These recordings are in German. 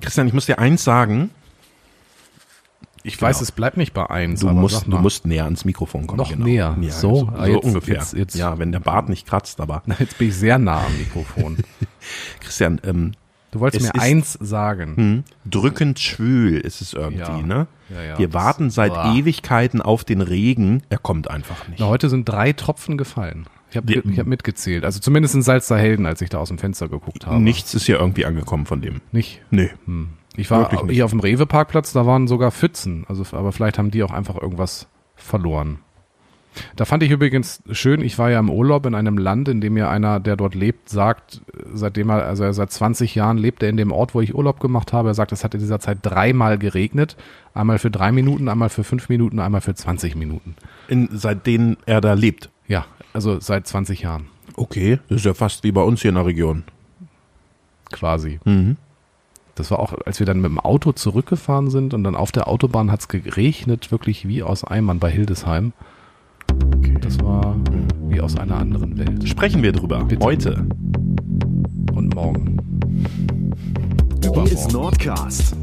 Christian, ich muss dir eins sagen. Ich weiß, es bleibt nicht bei eins. Du aber musst, du musst näher ans Mikrofon kommen. Noch näher? Ja, So? so, Ah, so jetzt- ungefähr. jetzt- jetzt- ja, wenn der Bart nicht kratzt, aber Jetzt bin ich sehr nah am Mikrofon. Christian, ähm, Du wolltest Es mir eins sagen. hm, drückend schwül ist es irgendwie, Ja. ne? Ja, ja, Wir warten seit Boah. Ewigkeiten auf den Regen. Er kommt einfach nicht. Na, heute sind drei Tropfen gefallen. Ich habe ich hab mitgezählt. Also zumindest in Salzerhelden, als ich da aus dem Fenster geguckt habe. Nichts ist hier irgendwie angekommen von dem. Nicht? Nee. Hm. Ich war hier auf dem Rewe-Parkplatz, da waren sogar Pfützen. Also, aber vielleicht haben die auch einfach irgendwas verloren. Da fand ich übrigens schön, ich war ja im Urlaub in einem Land, in dem mir einer, der dort lebt, sagt, seitdem er, also er seit 20 Jahren lebt er in dem Ort, wo ich Urlaub gemacht habe. Er sagt, es hat in dieser Zeit dreimal geregnet. Einmal für drei Minuten, einmal für fünf Minuten, einmal für 20 Minuten. In, seitdem er da lebt. Ja, also seit 20 Jahren Okay, das ist ja fast wie bei uns hier in der Region. quasi. Mhm. Das war auch, als wir dann mit dem Auto zurückgefahren sind und dann auf der Autobahn hat es geregnet, wirklich wie aus Eimern bei Hildesheim. Das war wie aus einer anderen Welt. Sprechen wir drüber. Bitte. Heute. Und morgen. Hier ist. Nordcast.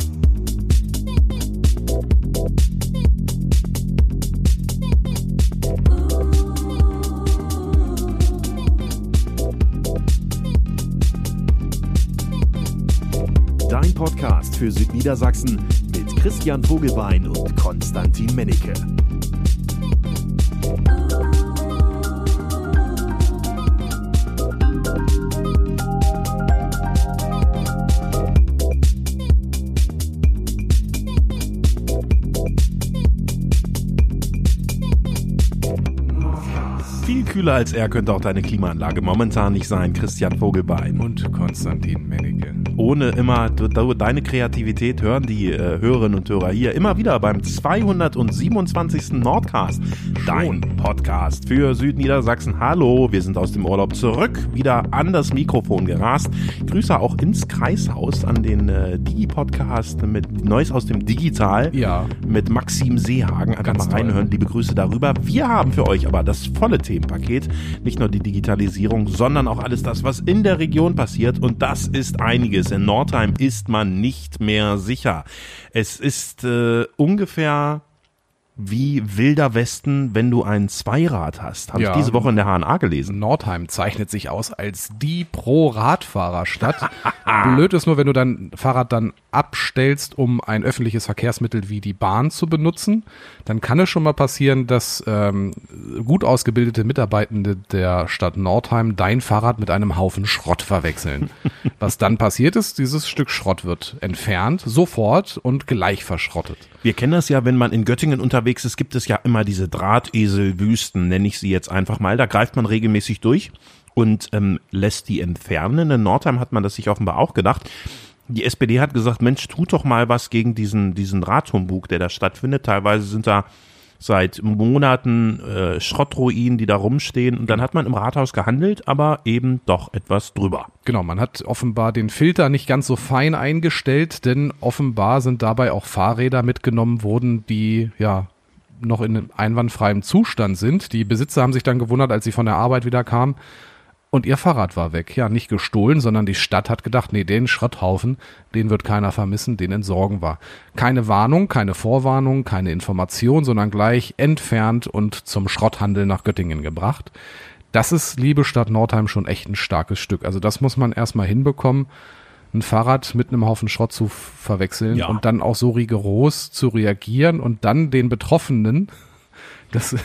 Dein Podcast für Südniedersachsen mit Christian Vogelbein und Konstantin Mennecke. Kühler als er könnte auch deine Klimaanlage momentan nicht sein, Christian Vogelbein. Und Konstantin Mennecke. ohne immer deine Kreativität hören die äh, Hörerinnen und Hörer hier immer wieder beim 227. Nordcast. Dein Podcast für Südniedersachsen. Hallo, wir sind aus dem Urlaub zurück, wieder an das Mikrofon gerast. Grüße auch ins Kreishaus an den äh, Digi-Podcast mit Neues aus dem Digital. Ja. Mit Maxim Seehagen. Einfach Ganz mal toll. reinhören. Liebe Grüße darüber. Wir haben für euch aber das volle Themenpaket. Nicht nur die Digitalisierung, sondern auch alles das, was in der Region passiert. Und das ist einiges. In Nordheim ist man nicht mehr sicher. Es ist äh, ungefähr wie Wilder Westen, wenn du ein Zweirad hast. Habe Ja. ich diese Woche in der HNA gelesen. Nordheim zeichnet sich aus als die Pro-Radfahrerstadt. Blöd ist nur, wenn du dein Fahrrad dann abstellst, um ein öffentliches Verkehrsmittel wie die Bahn zu benutzen, dann kann es schon mal passieren, dass ähm, gut ausgebildete Mitarbeitende der Stadt Nordheim dein Fahrrad mit einem Haufen Schrott verwechseln. Was dann passiert ist, dieses Stück Schrott wird entfernt, sofort und gleich verschrottet. Wir kennen das ja, wenn man in Göttingen unterwegs ist, gibt es ja immer diese Drahteselwüsten, nenne ich sie jetzt einfach mal. Da greift man regelmäßig durch und ähm, lässt die entfernen. In Nordheim hat man das sich offenbar auch gedacht. Die SPD hat gesagt, Mensch, tut doch mal was gegen diesen, diesen Radhumbug, der da stattfindet. Teilweise sind da seit Monaten äh, Schrottruinen, die da rumstehen. Und dann hat man im Rathaus gehandelt, aber eben doch etwas drüber. Genau, man hat offenbar den Filter nicht ganz so fein eingestellt, denn offenbar sind dabei auch Fahrräder mitgenommen worden, die ja noch in einwandfreiem Zustand sind. Die Besitzer haben sich dann gewundert, als sie von der Arbeit wieder kamen. Und ihr Fahrrad war weg. Ja, nicht gestohlen, sondern die Stadt hat gedacht, nee, den Schrotthaufen, den wird keiner vermissen, den entsorgen wir. Keine Warnung, keine Vorwarnung, keine Information, sondern gleich entfernt und zum Schrotthandel nach Göttingen gebracht. Das ist, liebe Stadt Nordheim, schon echt ein starkes Stück. Also das muss man erstmal hinbekommen, ein Fahrrad mit einem Haufen Schrott zu verwechseln Ja. und dann auch so rigoros zu reagieren und dann den Betroffenen, das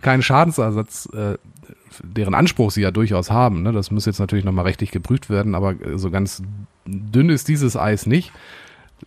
keinen Schadensersatz, äh, deren Anspruch sie ja durchaus haben, ne? das muss jetzt natürlich nochmal rechtlich geprüft werden, aber so ganz dünn ist dieses Eis nicht.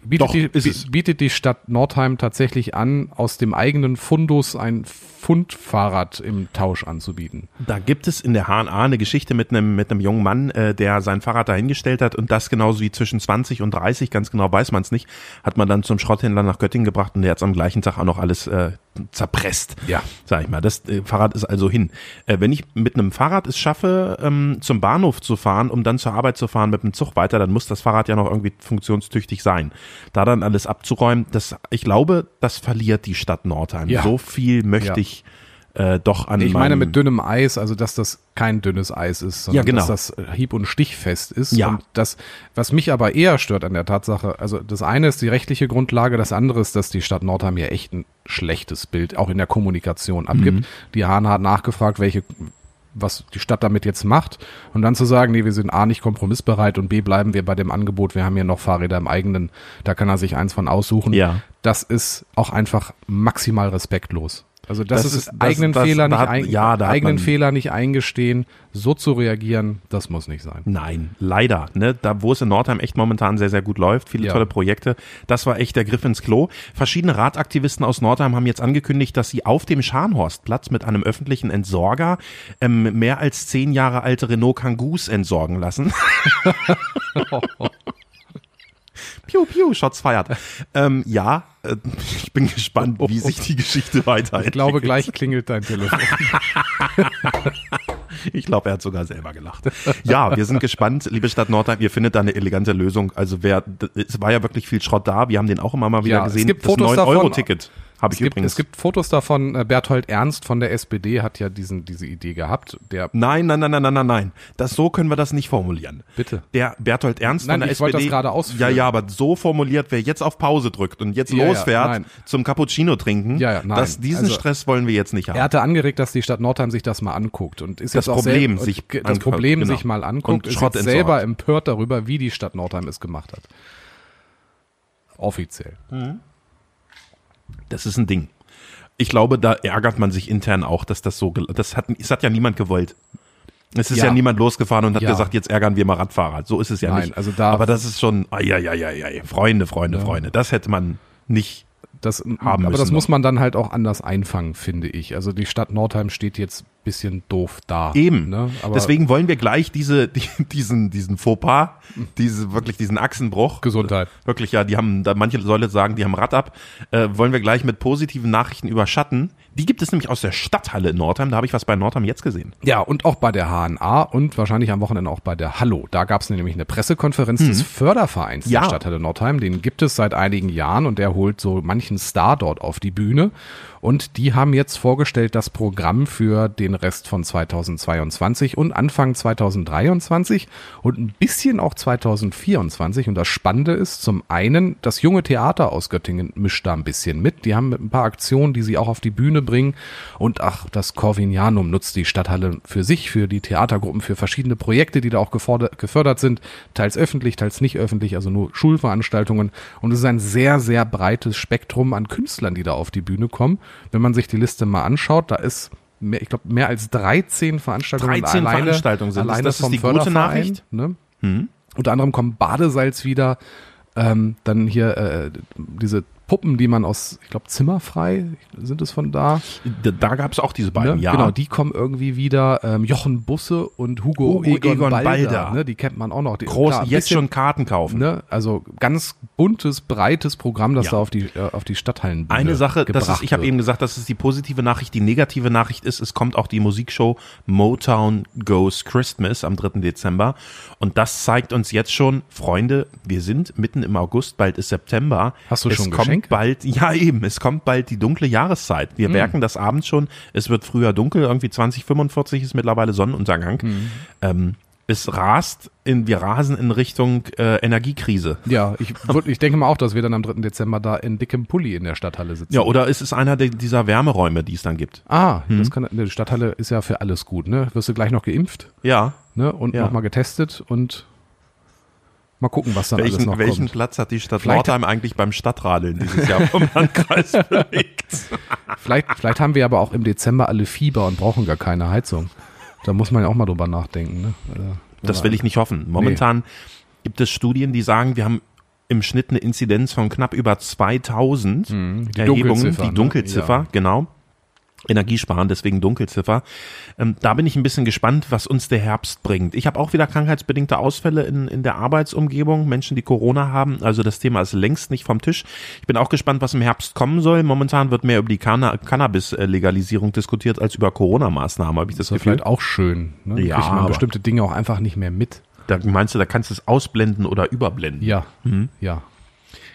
Bietet, Doch, die, bietet die Stadt Nordheim tatsächlich an, aus dem eigenen Fundus ein Fundfahrrad im Tausch anzubieten. Da gibt es in der HNA eine Geschichte mit einem, mit einem jungen Mann, äh, der sein Fahrrad dahingestellt hat und das genauso wie zwischen 20 und 30, ganz genau weiß man es nicht, hat man dann zum Schrotthändler nach Göttingen gebracht und der hat es am gleichen Tag auch noch alles äh, zerpresst. Ja. Sag ich mal. Das äh, Fahrrad ist also hin. Äh, wenn ich mit einem Fahrrad es schaffe, ähm, zum Bahnhof zu fahren, um dann zur Arbeit zu fahren mit dem Zug weiter, dann muss das Fahrrad ja noch irgendwie funktionstüchtig sein. Da dann alles abzuräumen, das, ich glaube, das verliert die Stadt Nordheim. Ja. So viel möchte Ja. ich äh, doch an Ich meine mit dünnem Eis, also dass das kein dünnes Eis ist, sondern Ja, genau. dass das hieb- und stichfest ist. Ja. Und das, was mich aber eher stört an der Tatsache, also das eine ist die rechtliche Grundlage, das andere ist, dass die Stadt Nordheim hier echt ein schlechtes Bild auch in der Kommunikation abgibt. Mhm. Die Hahn hat nachgefragt, welche was die Stadt damit jetzt macht und dann zu sagen, nee, wir sind A nicht kompromissbereit und B bleiben wir bei dem Angebot, wir haben hier noch Fahrräder im eigenen, da kann er sich eins von aussuchen. Ja. Das ist auch einfach maximal respektlos. Also das, Das ist, ist- das- eigenen das- Fehler nicht hat- ein, ja, eigenen Fehler nicht eingestehen, so zu reagieren, das muss nicht sein. Nein, leider. Ne? Da, wo es in Nordheim echt momentan sehr, sehr gut läuft, viele Ja. tolle Projekte. Das war echt der Griff ins Klo. Verschiedene Radaktivisten aus Nordheim haben jetzt angekündigt, dass sie auf dem Scharnhorstplatz mit einem öffentlichen Entsorger ähm, mehr als zehn Jahre alte Renault Kangus entsorgen lassen. Piu, piu, Shots feiert. Ähm, ja, ich bin gespannt, wie sich die Geschichte weiterentwickelt. Ich glaube, gleich klingelt dein Telefon. Ich glaube, er hat sogar selber gelacht. Ja, wir sind gespannt, liebe Stadt Nordheim, ihr findet da eine elegante Lösung. Also wer, es war ja wirklich viel Schrott da. Wir haben den auch immer mal wieder Ja, es gesehen. gibt das Fotos 9-Euro-Ticket habe Es ich gibt, übrigens. es gibt Fotos davon, äh, Berthold Ernst von der SPD hat ja diesen, diese Idee gehabt. Der, nein, nein, nein, nein, nein, nein, nein. Das, so können wir das nicht formulieren. Bitte. Der Berthold Ernst Nein, von der ich wollte SPD. das gerade ausführen. Ja, ja, aber so formuliert, wer jetzt auf Pause drückt und jetzt ja, losfährt nein. zum Cappuccino trinken, Ja, ja, nein. das, diesen Also, Stress wollen wir jetzt nicht haben. er hatte angeregt, dass die Stadt Nordheim sich das mal anguckt und ist Das jetzt auch Problem selber, sich das Problem genau. sich mal anguckt, Und ist Schrott jetzt selber empört darüber, wie die Stadt Nordheim es gemacht hat. Offiziell. Das ist ein Ding. Ich glaube, da ärgert man sich intern auch, dass das so, das hat, es hat ja niemand gewollt. Es ist ja, Ja. niemand losgefahren und hat Ja. gesagt, jetzt ärgern wir mal Radfahrer. So ist es ja Nein, nicht. also da- Aber das ist schon, ja, ja, ja, ja, Freunde, Freunde, Freunde. Das hätte man nicht. Das, Haben aber müssen das muss man dann halt auch anders einfangen, finde ich. Also die Stadt Nordheim steht jetzt bisschen doof da. Eben. Ne? Deswegen wollen wir gleich diese, die, diesen, diesen Fauxpas, diese, wirklich diesen Achsenbruch. Gesundheit. Wirklich, ja, die haben, da manche Leute sagen, die haben Rad ab, äh, wollen wir gleich mit positiven Nachrichten überschatten. Die gibt es nämlich aus der Stadthalle in Nordheim. Da habe ich was bei Nordheim jetzt gesehen. Ja, und auch bei der HNA und wahrscheinlich am Wochenende auch bei der Hallo. Da gab es nämlich eine Pressekonferenz des Fördervereins Mhm. Ja. der Stadthalle Nordheim. Den gibt es seit einigen Jahren und der holt so manchen Star dort auf die Bühne. Und die haben jetzt vorgestellt das Programm für den Rest von 2022 und Anfang 2023 und ein bisschen auch 2024. Und das Spannende ist zum einen, das junge Theater aus Göttingen mischt da ein bisschen mit. Die haben ein paar Aktionen, die sie auch auf die Bühne bringen. Und ach, das Corvinianum nutzt die Stadthalle für sich, für die Theatergruppen, für verschiedene Projekte, die da auch gefördert sind. Teils öffentlich, teils nicht öffentlich, also nur Schulveranstaltungen. Und es ist ein sehr, sehr breites Spektrum an Künstlern, die da auf die Bühne kommen. Wenn man sich die Liste mal anschaut, da ist mehr, ich glaube, mehr als 13 Veranstaltungen 13 alleine, Veranstaltungen sind alleine Das ist vom die gute Förderverein, Nachricht. Ne? Unter anderem kommt Badesalz wieder, ähm, dann hier äh, diese Puppen, die man aus, ich glaube, Zimmerfrei, sind es von da? Da, da gab es auch diese beiden, Ne? ja. Genau, die kommen irgendwie wieder. Ähm, Jochen Busse und Hugo, Hugo Egon, Egon Balder, Balder. Ne? Die kennt man auch noch. Die, Groß, klar, jetzt bisschen, schon Karten kaufen. Ne? Also ganz buntes, breites Programm, das Ja. da auf die, äh, auf die Stadthallen Eine Sache, das ist, ich habe eben gesagt, das ist die positive Nachricht. Die negative Nachricht ist, es kommt auch die Musikshow Motown Goes Christmas am 3. Dezember. Und das zeigt uns jetzt schon, Freunde, wir sind mitten im August, bald ist September. Hast du es schon kommt bald, ja eben, es kommt bald die dunkle Jahreszeit. Wir Hm. merken das abends schon. Es wird früher dunkel, irgendwie 2045 ist mittlerweile Sonnenuntergang. Hm. Ähm, es rast in, wir rasen in Richtung äh, Energiekrise. Ja, ich, ich denke mal auch, dass wir dann am 3. Dezember da in dickem Pulli in der Stadthalle sitzen. Ja, oder ist es einer der, dieser Wärmeräume, die es dann gibt? Ah, Hm. das kann, die Stadthalle ist ja für alles gut, ne? Wirst du gleich noch geimpft, Ja. ne? Und Ja. nochmal getestet und mal gucken, was dann alles Welchen, noch welchen kommt. Platz hat die Stadt Vielleicht- Nordheim eigentlich beim Stadtradeln dieses Jahr vom Landkreis belegt? Vielleicht, vielleicht haben wir aber auch im Dezember alle Fieber und brauchen gar keine Heizung. Da muss man ja auch mal drüber nachdenken, ne? Also, Das will ich nicht hoffen. Momentan gibt es Studien, die sagen, wir haben im Schnitt eine Inzidenz von knapp über 2000 Mhm. Die Erhebungen, Dunkelziffer, die ne? Dunkelziffer, Ja. genau. Energiesparen, deswegen Dunkelziffer. Ähm, da bin ich ein bisschen gespannt, was uns der Herbst bringt. Ich habe auch wieder krankheitsbedingte Ausfälle in, in der Arbeitsumgebung, Menschen, die Corona haben. Also das Thema ist längst nicht vom Tisch. Ich bin auch gespannt, was im Herbst kommen soll. Momentan wird mehr über die Canna Cannabis-Legalisierung diskutiert als über Corona-Maßnahmen, habe ich das Das Gefühl. vielleicht auch schön. Ne? Ja, Kriegt man bestimmte Dinge auch einfach nicht mehr mit. Da meinst du, da kannst du es ausblenden oder überblenden? Ja, Mhm. ja.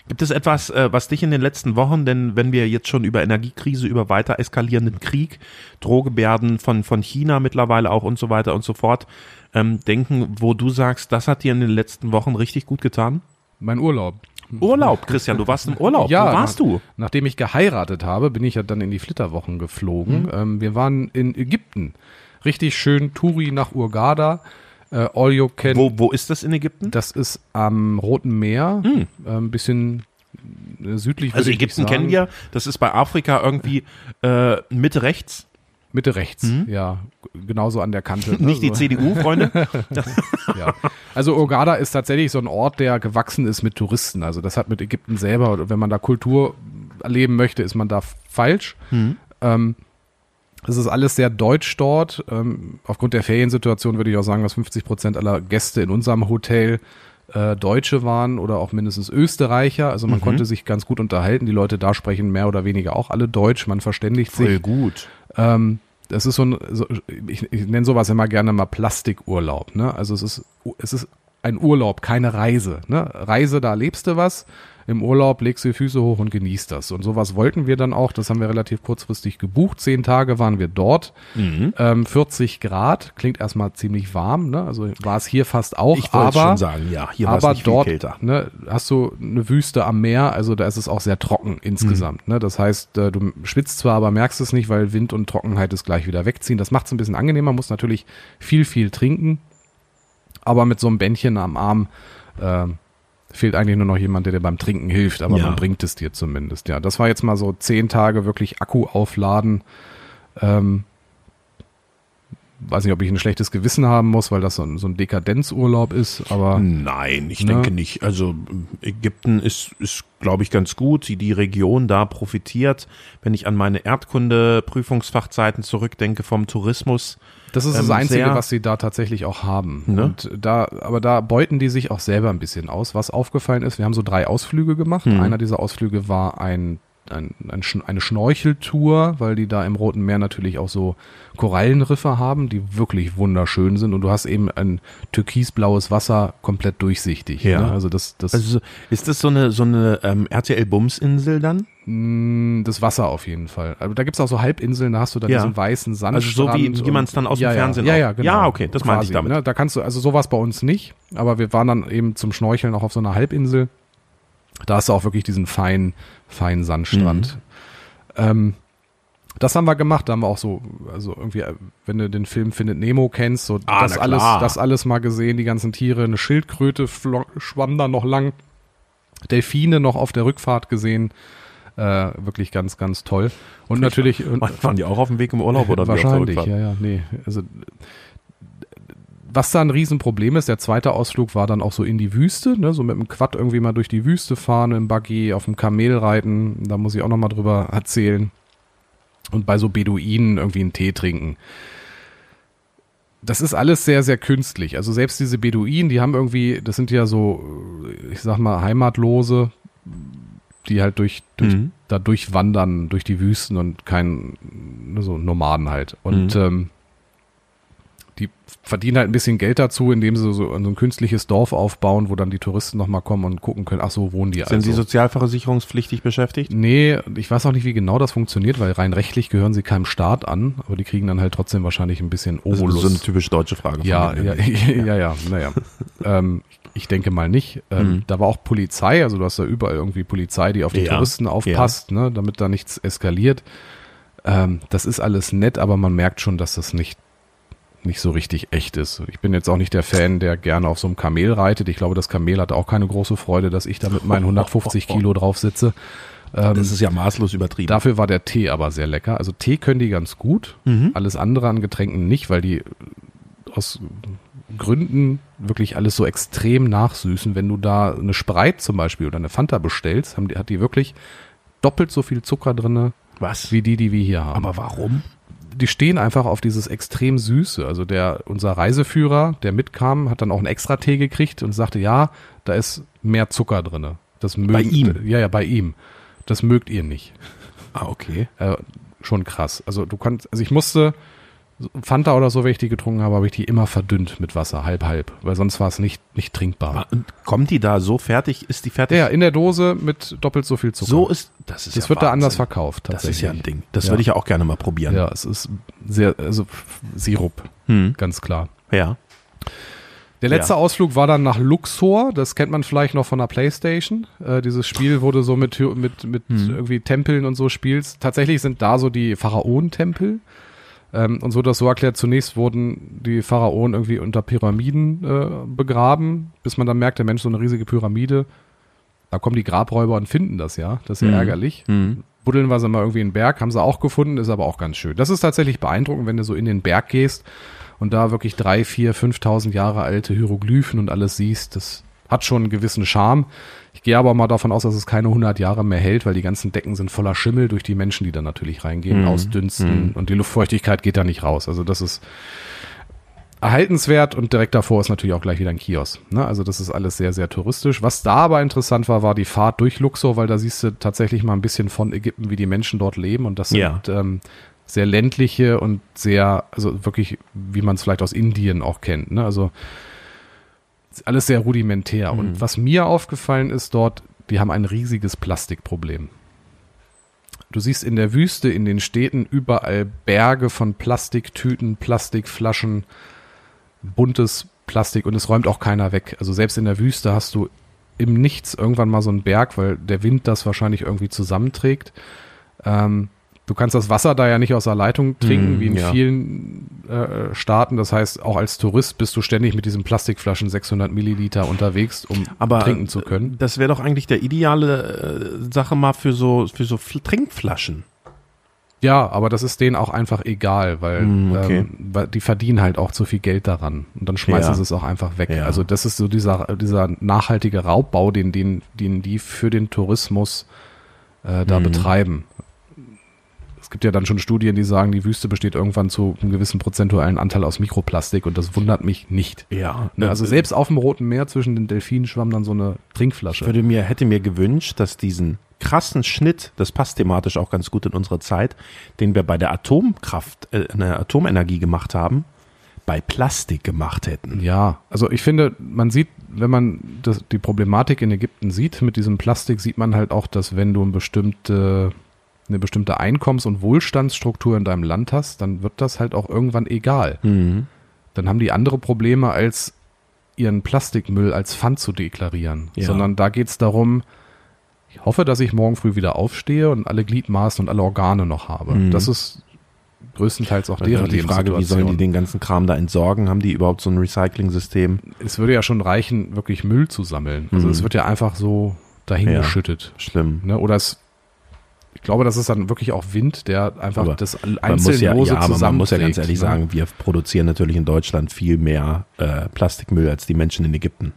Gibt es etwas, äh, was dich in den letzten Wochen, denn wenn wir jetzt schon über Energiekrise, über weiter eskalierenden Krieg, Drohgebärden von, von China mittlerweile auch und so weiter und so fort, ähm, denken, wo du sagst, das hat dir in den letzten Wochen richtig gut getan? Mein Urlaub. Urlaub, Christian, du warst im Urlaub. Ja, wo warst nach- du? Nachdem ich geheiratet habe, bin ich ja dann in die Flitterwochen geflogen. Mhm. Ähm, wir waren in Ägypten. Richtig schön Touri nach Urgada. Äh, all you can. Wo, wo ist das in Ägypten? Das ist am Roten Meer. Äh, ein bisschen südlich. Hm. Also Ägypten kennen wir, das ist bei Afrika irgendwie äh, Mitte rechts, Mitte rechts, ja. Genauso an der Kante. ne, Mhm. nicht die so. CDU, Freunde. Ja. Also Urgada ist tatsächlich so ein Ort, der gewachsen ist mit Touristen. Also das hat mit Ägypten selber, wenn man da Kultur erleben möchte, ist man da falsch. Ähm, es ist alles sehr deutsch dort. Ähm, aufgrund der Feriensituation würde ich auch sagen, dass 50 Prozent aller Gäste in unserem Hotel äh, Deutsche waren oder auch mindestens Österreicher. Also man konnte sich ganz gut unterhalten. Die Leute da sprechen mehr oder weniger auch alle Deutsch. Man verständigt sich. gut. Ähm, das ist so ein, so, ich, ich nenne sowas immer gerne mal Plastikurlaub. Ne? Also es ist, es ist ein Urlaub, keine Reise. Ne? Reise, da lebst du was. Im Urlaub legst du die Füße hoch und genießt das. Und sowas wollten wir dann auch. Das haben wir relativ kurzfristig gebucht. Zehn Tage waren wir dort. Mhm. Ähm, 40 Grad, klingt erstmal ziemlich warm. Ne? Also war es hier fast auch. Ich wollte schon sagen, ja, hier war es nicht viel dort kälter. ne, hast du eine Wüste am Meer, also da ist es auch sehr trocken insgesamt. Mhm. Ne? Das heißt, äh, du schwitzt zwar, aber merkst es nicht, weil Wind und Trockenheit es gleich wieder wegziehen. Das macht es ein bisschen angenehmer, muss natürlich viel, viel trinken, aber mit so einem Bändchen am Arm äh, fehlt eigentlich nur noch jemand, der dir beim Trinken hilft, aber Ja. man bringt es dir zumindest. Ja, das war jetzt mal so zehn Tage wirklich Akku aufladen. Ähm, weiß nicht, ob ich ein schlechtes Gewissen haben muss, weil das so ein, so ein Dekadenzurlaub ist, aber Nein, ich Ne? denke nicht. Also Ägypten ist, ist glaube ich, ganz gut. Die, die Region da profitiert. Wenn ich an meine Erdkunde-Prüfungsfachzeiten zurückdenke vom Tourismus. Das ist Ähm, das Einzige, sehr- was sie da tatsächlich auch haben. Ne? Und da, aber da beuten die sich auch selber ein bisschen aus. Was aufgefallen ist, wir haben so drei Ausflüge gemacht. Mhm. Einer dieser Ausflüge war ein, ein, ein, eine Schnorcheltour, weil die da im Roten Meer natürlich auch so Korallenriffe haben, die wirklich wunderschön sind. Und du hast eben ein türkisblaues Wasser komplett durchsichtig. Ja. Ne? Also das, das, Also ist das so eine, so eine ähm, RTL-Bums-Insel dann? mh, das Wasser auf jeden Fall. Aber da gibt's auch so Halbinseln, da hast du dann Ja. diesen weißen Also so wie, wie man es dann aus ja, dem ja. Fernsehen ja, auch- ja, genau. Ja, okay, das meinte ich damit. Ne? Da kannst du, also sowas bei uns nicht, aber wir waren dann eben zum Schnorcheln auch auf so einer Halbinsel. Da hast du auch wirklich diesen feinen, feinen Sandstrand. Mhm. Ähm, das haben wir gemacht, da haben wir auch so, also irgendwie, äh, wenn du den Film Findet Nemo kennst, so Ah, das alles, das alles mal gesehen, die ganzen Tiere, eine Schildkröte schwamm da noch lang, Delfine noch auf der Rückfahrt gesehen, äh, wirklich ganz, ganz toll. Und natürlich, und, Waren die auch auf dem Weg im Urlaub oder Wahrscheinlich, ja, ja, nee. Also, was da ein Riesenproblem ist, der zweite Ausflug war dann auch so in die Wüste, ne, so mit dem Quad irgendwie mal durch die Wüste fahren, im Buggy, auf dem Kamel reiten, da muss ich auch nochmal drüber erzählen. Und bei so Beduinen irgendwie einen Tee trinken. Das ist alles sehr, sehr künstlich. Also selbst diese Beduinen, die haben irgendwie, das sind ja so, ich sag mal, Heimatlose, die halt durch, durch Mhm. da durchwandern durch die Wüsten und kein so Nomaden halt. Und Mhm. ähm, die verdienen halt ein bisschen Geld dazu, indem sie so, so ein künstliches Dorf aufbauen, wo dann die Touristen nochmal kommen und gucken können, ach so, wohnen die Sind also. sie sozialversicherungspflichtig beschäftigt? Nee, ich weiß auch nicht, wie genau das funktioniert, weil rein rechtlich gehören sie keinem Staat an, aber die kriegen dann halt trotzdem wahrscheinlich ein bisschen Das Obolus. ist so eine typisch deutsche Frage. von Ja, mir. ja, ja, ja, naja. ähm, ich denke mal nicht. Ähm, Mhm. Da war auch Polizei, also du hast da überall irgendwie Polizei, die auf die Ja, Touristen aufpasst, ne, damit da nichts eskaliert. Ähm, das ist alles nett, aber man merkt schon, dass das nicht, nicht so richtig echt ist. Ich bin jetzt auch nicht der Fan, der gerne auf so einem Kamel reitet. Ich glaube, das Kamel hat auch keine große Freude, dass ich da mit meinen 150 Kilo drauf sitze. Ähm, Das ist ja maßlos übertrieben. Dafür war der Tee aber sehr lecker. Also Tee können die ganz gut. Mhm. Alles andere an Getränken nicht, weil die aus Gründen wirklich alles so extrem nachsüßen. Wenn du da eine Sprite zum Beispiel oder eine Fanta bestellst, die, hat die wirklich doppelt so viel Zucker drinne Was? wie die, die wir hier haben. Aber warum? Die stehen einfach auf dieses extrem Süße. Also der, unser Reiseführer, der mitkam, hat dann auch einen extra Tee gekriegt und sagte, ja, da ist mehr Zucker drinne. Das mögen, Bei ihm? Ja, ja, bei ihm. Das mögt ihr nicht. Ah, okay. Äh, schon krass. Also du kannst, also ich musste Fanta oder so, wenn ich die getrunken habe, habe ich die immer verdünnt mit Wasser, halb halb, weil sonst war es nicht, nicht trinkbar. Und kommt die da so fertig? Ist die fertig? Ja, in der Dose mit doppelt so viel Zucker. so ist, das ist das ja wird da Wahnsinn. anders verkauft. Das ist ja ein tatsächlich. Ding. Das Ja. würde ich ja auch gerne mal probieren. Ja, es ist sehr, also Sirup, Hm. ganz klar. Ja. Der letzte Ja. Ausflug war dann nach Luxor. Das kennt man vielleicht noch von der Playstation. Äh, dieses Spiel wurde so mit, mit, mit Hm. irgendwie Tempeln und so spielst. Tatsächlich sind da so die Pharaonentempel. Ähm, uns wurde das so erklärt, zunächst wurden die Pharaonen irgendwie unter Pyramiden äh, begraben, bis man dann merkte, Mensch, so eine riesige Pyramide. Da kommen die Grabräuber und finden das ja. Das ist ja Mhm. ärgerlich. Hm. Buddeln wir sie mal irgendwie in den Berg, haben sie auch gefunden, ist aber auch ganz schön. Das ist tatsächlich beeindruckend, wenn du so in den Berg gehst und da wirklich drei, vier, 5.000 Jahre alte Hieroglyphen und alles siehst. Das hat schon einen gewissen Charme. Ich gehe aber mal davon aus, dass es keine 100 Jahre mehr hält, weil die ganzen Decken sind voller Schimmel durch die Menschen, die da natürlich reingehen, Mhm. ausdünsten und die Luftfeuchtigkeit geht da nicht raus. Also das ist erhaltenswert und direkt davor ist natürlich auch gleich wieder ein Kiosk. Ne? Also das ist alles sehr, sehr touristisch. Was da aber interessant war, war die Fahrt durch Luxor, weil da siehst du tatsächlich mal ein bisschen von Ägypten, wie die Menschen dort leben und das sind Ja. ähm, sehr ländliche und sehr, also wirklich, wie man es vielleicht aus Indien auch kennt. Ne? Also alles sehr rudimentär. Mhm. Und was mir aufgefallen ist dort, die haben ein riesiges Plastikproblem. Du siehst in der Wüste, in den Städten überall Berge von Plastiktüten, Plastikflaschen, buntes Plastik und es räumt auch keiner weg. Also selbst in der Wüste hast du im Nichts irgendwann mal so einen Berg, weil der Wind das wahrscheinlich irgendwie zusammenträgt. Ähm, du kannst das Wasser da ja nicht aus der Leitung trinken, Mm, wie in ja. vielen äh, Staaten. Das heißt, auch als Tourist bist du ständig mit diesen Plastikflaschen 600 Milliliter unterwegs, um Aber trinken zu können. Das wäre doch eigentlich der ideale äh, Sache mal für so für so Fl- Trinkflaschen. Ja, aber das ist denen auch einfach egal, weil, Mm, okay. ähm, die verdienen halt auch zu viel Geld daran und dann schmeißen Ja. sie es auch einfach weg. Ja. Also das ist so dieser, dieser nachhaltige Raubbau, den, den, den die für den Tourismus äh, da Mhm. betreiben. Es gibt ja dann schon Studien, die sagen, die Wüste besteht irgendwann zu einem gewissen prozentualen Anteil aus Mikroplastik und das wundert mich nicht. Ja. Ne, also selbst auf dem Roten Meer zwischen den Delfinen schwamm dann so eine ich Trinkflasche. würde mir hätte mir gewünscht, dass diesen krassen Schnitt, das passt thematisch auch ganz gut in unsere Zeit, den wir bei der Atomkraft, äh, einer Atomenergie gemacht haben, bei Plastik gemacht hätten. Ja, also ich finde, man sieht, wenn man das, die Problematik in Ägypten sieht mit diesem Plastik, sieht man halt auch, dass wenn du eine bestimmte, eine bestimmte Einkommens- und Wohlstandsstruktur in deinem Land hast, dann wird das halt auch irgendwann egal. Mhm. Dann haben die andere Probleme, als ihren Plastikmüll als Pfand zu deklarieren. Ja. Sondern da geht's darum, ich hoffe, dass ich morgen früh wieder aufstehe und alle Gliedmaßen und alle Organe noch habe. Mhm. Das ist größtenteils auch deren die Frage, wie sollen die den ganzen Kram da entsorgen? Haben die überhaupt so ein Recycling-System? es würde ja schon reichen, wirklich Müll zu sammeln. Also Mhm. es wird ja einfach so dahin Ja. geschüttet. Schlimm. Ne? Oder es, ich glaube, das ist dann wirklich auch Wind, der einfach Aber das einzelne ja, ja, aber man muss ja ganz ehrlich ne? sagen, wir produzieren natürlich in Deutschland viel mehr äh, Plastikmüll als die Menschen in Ägypten.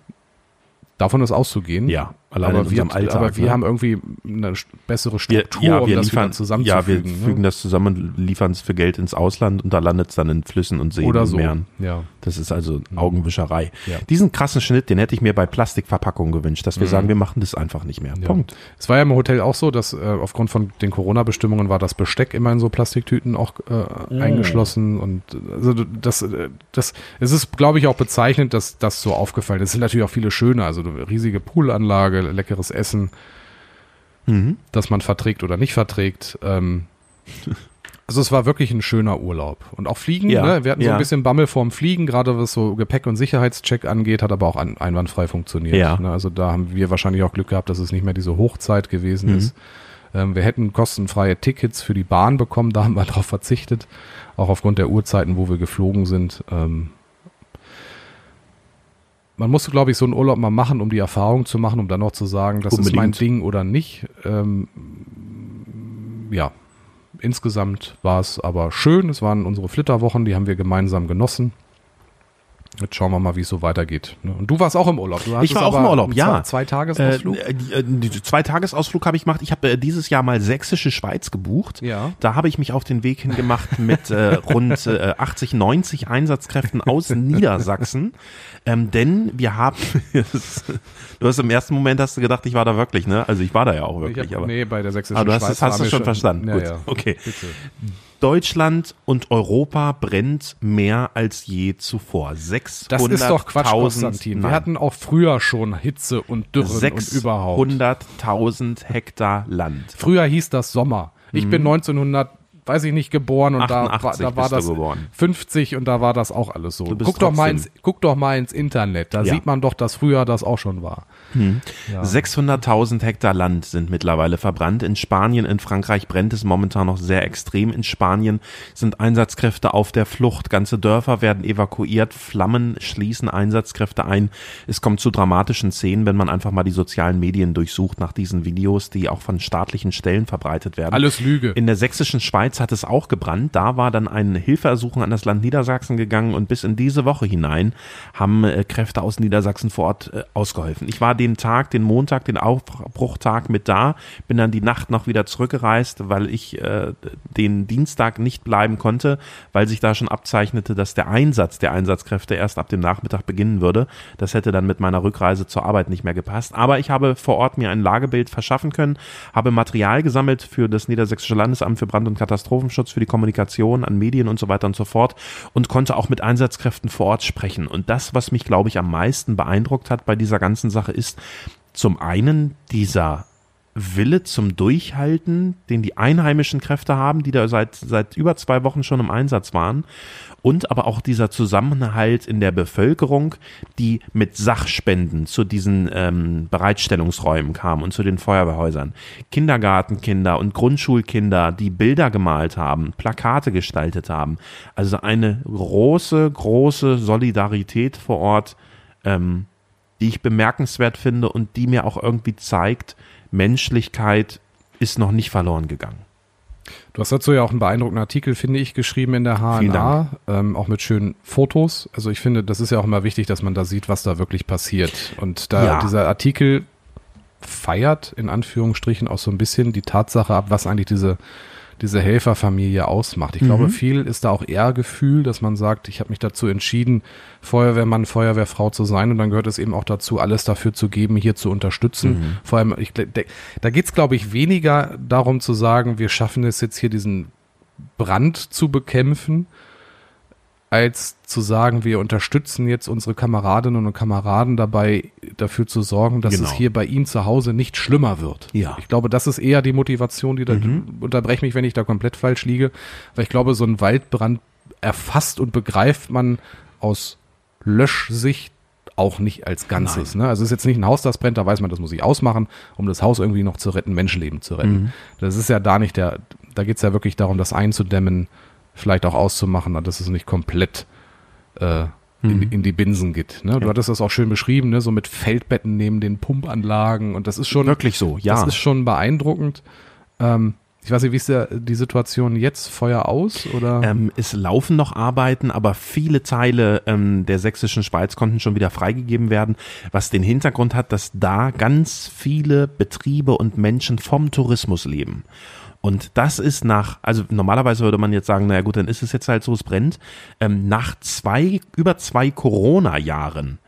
Davon ist auszugehen. Ja, allein in aber wir, Alltag, aber wir ne? haben irgendwie eine bessere Wir, Struktur, ja, um wir das liefern, wieder zusammenzufügen. ja, wir fügen ne? das zusammen, liefern es für Geld ins Ausland und da landet es dann in Flüssen und Seen Oder und so. Meeren. Ja. Das ist also Augenwischerei. Ja. Diesen krassen Schnitt, den hätte ich mir bei Plastikverpackungen gewünscht, dass wir Mhm. sagen, wir machen das einfach nicht mehr. Ja. Punkt. Es war ja im Hotel auch so, dass äh, aufgrund von den Corona-Bestimmungen war das Besteck immer in so Plastiktüten auch äh, Mm. eingeschlossen und also das, äh, das, es ist, glaube ich, auch bezeichnend, dass das so aufgefallen ist. Es sind natürlich auch viele schöne, also riesige Poolanlage, leckeres Essen, Mhm. das man verträgt oder nicht verträgt. Ähm, also es war wirklich ein schöner Urlaub. Und auch Fliegen, Ja, ne? wir hatten so ja. ein bisschen Bammel vorm Fliegen, gerade was so Gepäck- und Sicherheitscheck angeht, hat aber auch ein, einwandfrei funktioniert. Ja. Ne? Also da haben wir wahrscheinlich auch Glück gehabt, dass es nicht mehr diese Hochzeit gewesen Mhm. ist. Ähm, wir hätten kostenfreie Tickets für die Bahn bekommen, da haben wir darauf verzichtet, auch aufgrund der Uhrzeiten, wo wir geflogen sind. Ähm, man musste, glaube ich, so einen Urlaub mal machen, um die Erfahrung zu machen, um dann noch zu sagen, das ist mein Unbedingt. Ding oder nicht. Ähm, ja, insgesamt war es aber schön. Es waren unsere Flitterwochen, die haben wir gemeinsam genossen. Jetzt schauen wir mal, wie es so weitergeht. ne? Und du warst auch im Urlaub. Hattest war auch im Urlaub, ja. Zwei, zwei Tagesausflug. Äh, die, äh, die Zweitagesausflug habe ich gemacht. Ich habe äh, dieses Jahr mal sächsische Schweiz gebucht. ja. Da habe ich mich auf den Weg hingemacht mit äh, rund äh, 80, 90 Einsatzkräften aus Niedersachsen. Ähm, denn wir haben, du hast im ersten Moment hast du gedacht, ich war da wirklich, ne? Also ich war da ja auch wirklich. Ich hab, aber, nee, bei der sächsischen aber du hast, Schweiz das hast du schon verstanden. Ja, Gut, ja. okay. Bitte. Deutschland und Europa brennt mehr als je zuvor. 600.000 Das ist doch Quatsch, Konstantin. Wir hatten auch früher schon Hitze und Dürren und überhaupt. 600.000 Hektar Land. Früher hieß das Sommer. Ich bin 1900, weiß ich nicht, geboren und da, war- 88 da war das geboren. 50 und da war das auch alles so. Guck doch, mal ins, guck doch mal ins Internet. Da Ja. sieht man doch, dass früher das auch schon war. Ja. 600.000 Hektar Land sind mittlerweile verbrannt. In Spanien, in Frankreich brennt es momentan noch sehr extrem. In Spanien sind Einsatzkräfte auf der Flucht. Ganze Dörfer werden evakuiert. Flammen schließen Einsatzkräfte ein. Es kommt zu dramatischen Szenen, wenn man einfach mal die sozialen Medien durchsucht nach diesen Videos, die auch von staatlichen Stellen verbreitet werden. Alles Lüge. In der sächsischen Schweiz hat es auch gebrannt. Da war dann ein Hilfeersuchen an das Land Niedersachsen gegangen und bis in diese Woche hinein haben äh, Kräfte aus Niedersachsen vor Ort äh, ausgeholfen. Ich war den Tag, den Montag, den Aufbruchtag mit da, bin dann die Nacht noch wieder zurückgereist, weil ich äh, den Dienstag nicht bleiben konnte, weil sich da schon abzeichnete, dass der Einsatz der Einsatzkräfte erst ab dem Nachmittag beginnen würde. Das hätte dann mit meiner Rückreise zur Arbeit nicht mehr gepasst. Aber ich habe vor Ort mir ein Lagebild verschaffen können, habe Material gesammelt für das Niedersächsische Landesamt für Brand- und Katastrophenschutz, für die Kommunikation an Medien und so weiter und so fort und konnte auch mit Einsatzkräften vor Ort sprechen. Und das, was mich, glaube ich, am meisten beeindruckt hat bei dieser ganzen Sache, ist zum einen dieser Wille zum Durchhalten, den die einheimischen Kräfte haben, die da seit, seit über zwei Wochen schon im Einsatz waren. Und aber auch dieser Zusammenhalt in der Bevölkerung, die mit Sachspenden zu diesen ähm, Bereitstellungsräumen kam und zu den Feuerwehrhäusern. Kindergartenkinder und Grundschulkinder, die Bilder gemalt haben, Plakate gestaltet haben. Also eine große, große Solidarität vor Ort, ähm, die ich bemerkenswert finde und die mir auch irgendwie zeigt, Menschlichkeit ist noch nicht verloren gegangen. Du hast dazu ja auch einen beeindruckenden Artikel, finde ich, geschrieben in der HNA, ähm, auch mit schönen Fotos. Also ich finde, das ist ja auch immer wichtig, dass man da sieht, was da wirklich passiert. Und da Ja. dieser Artikel feiert in Anführungsstrichen auch so ein bisschen die Tatsache ab, was eigentlich diese diese Helferfamilie ausmacht. Ich glaube, viel ist da auch eher Gefühl, dass man sagt, ich habe mich dazu entschieden, Feuerwehrmann, Feuerwehrfrau zu sein und dann gehört es eben auch dazu, alles dafür zu geben, hier zu unterstützen. Vor allem, ich, da geht es, glaube ich, weniger darum zu sagen, wir schaffen es jetzt hier diesen Brand zu bekämpfen, als zu sagen, wir unterstützen jetzt unsere Kameradinnen und Kameraden dabei, dafür zu sorgen, dass Genau. es hier bei ihnen zu Hause nicht schlimmer wird. Ja. Ich glaube, das ist eher die Motivation, die da, unterbrech mich, wenn ich da komplett falsch liege, weil ich glaube, so ein Waldbrand erfasst und begreift man aus Löschsicht auch nicht als Ganzes. Ne? Also es ist jetzt nicht ein Haus, das brennt, da weiß man, das muss ich ausmachen, um das Haus irgendwie noch zu retten, Menschenleben zu retten. Das ist ja da nicht der, da geht es ja wirklich darum, das einzudämmen, vielleicht auch auszumachen, dass es nicht komplett äh, in, in die Binsen geht. Ne? Du hattest das auch schön beschrieben, ne? so mit Feldbetten neben den Pumpanlagen und das ist schon Wirklich so, ja. das ist schon beeindruckend. Ähm, ich weiß nicht, wie ist der, die Situation jetzt? Feuer aus oder? Ähm, es laufen noch Arbeiten, aber viele Teile ähm, der sächsischen Schweiz konnten schon wieder freigegeben werden, was den Hintergrund hat, dass da ganz viele Betriebe und Menschen vom Tourismus leben. Und das ist nach, also normalerweise würde man jetzt sagen, naja gut, dann ist es jetzt halt so, es brennt. Ähm, nach zwei, über zwei Corona-Jahren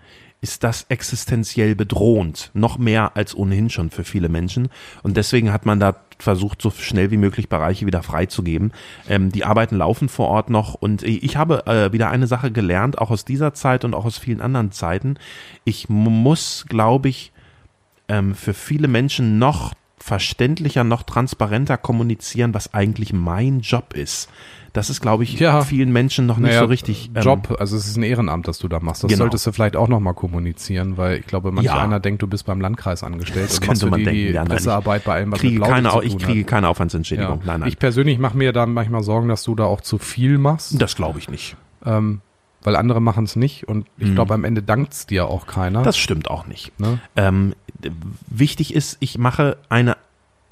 ist das existenziell bedrohend, noch mehr als ohnehin schon für viele Menschen. Und deswegen hat man da versucht, so schnell wie möglich Bereiche wieder freizugeben. Ähm, die Arbeiten laufen vor Ort noch und ich habe äh, wieder eine Sache gelernt, auch aus dieser Zeit und auch aus vielen anderen Zeiten. Ich muss, glaube ich, ähm, für viele Menschen noch verständlicher, noch transparenter kommunizieren, was eigentlich mein Job ist. Das ist, glaube ich, Ja. vielen Menschen noch nicht Naja, so richtig. ähm, Job, also es ist ein Ehrenamt, das du da machst. Das Genau. solltest du vielleicht auch nochmal kommunizieren, weil ich glaube, manch Ja. einer denkt, du bist beim Landkreis angestellt Das könnte man die, denken. die Ja, Pressearbeit bei allem, was kriege keine, ich kriege hat. keine Ja. Aufwandsentschädigung. Nein, nein. Ich persönlich mache mir da manchmal Sorgen, dass du da auch zu viel machst, das glaube ich nicht. ähm, weil andere machen es nicht und ich glaube, am Ende dankt's dir auch keiner. Mhm. Das stimmt auch nicht. ne? Ähm, wichtig ist, ich mache eine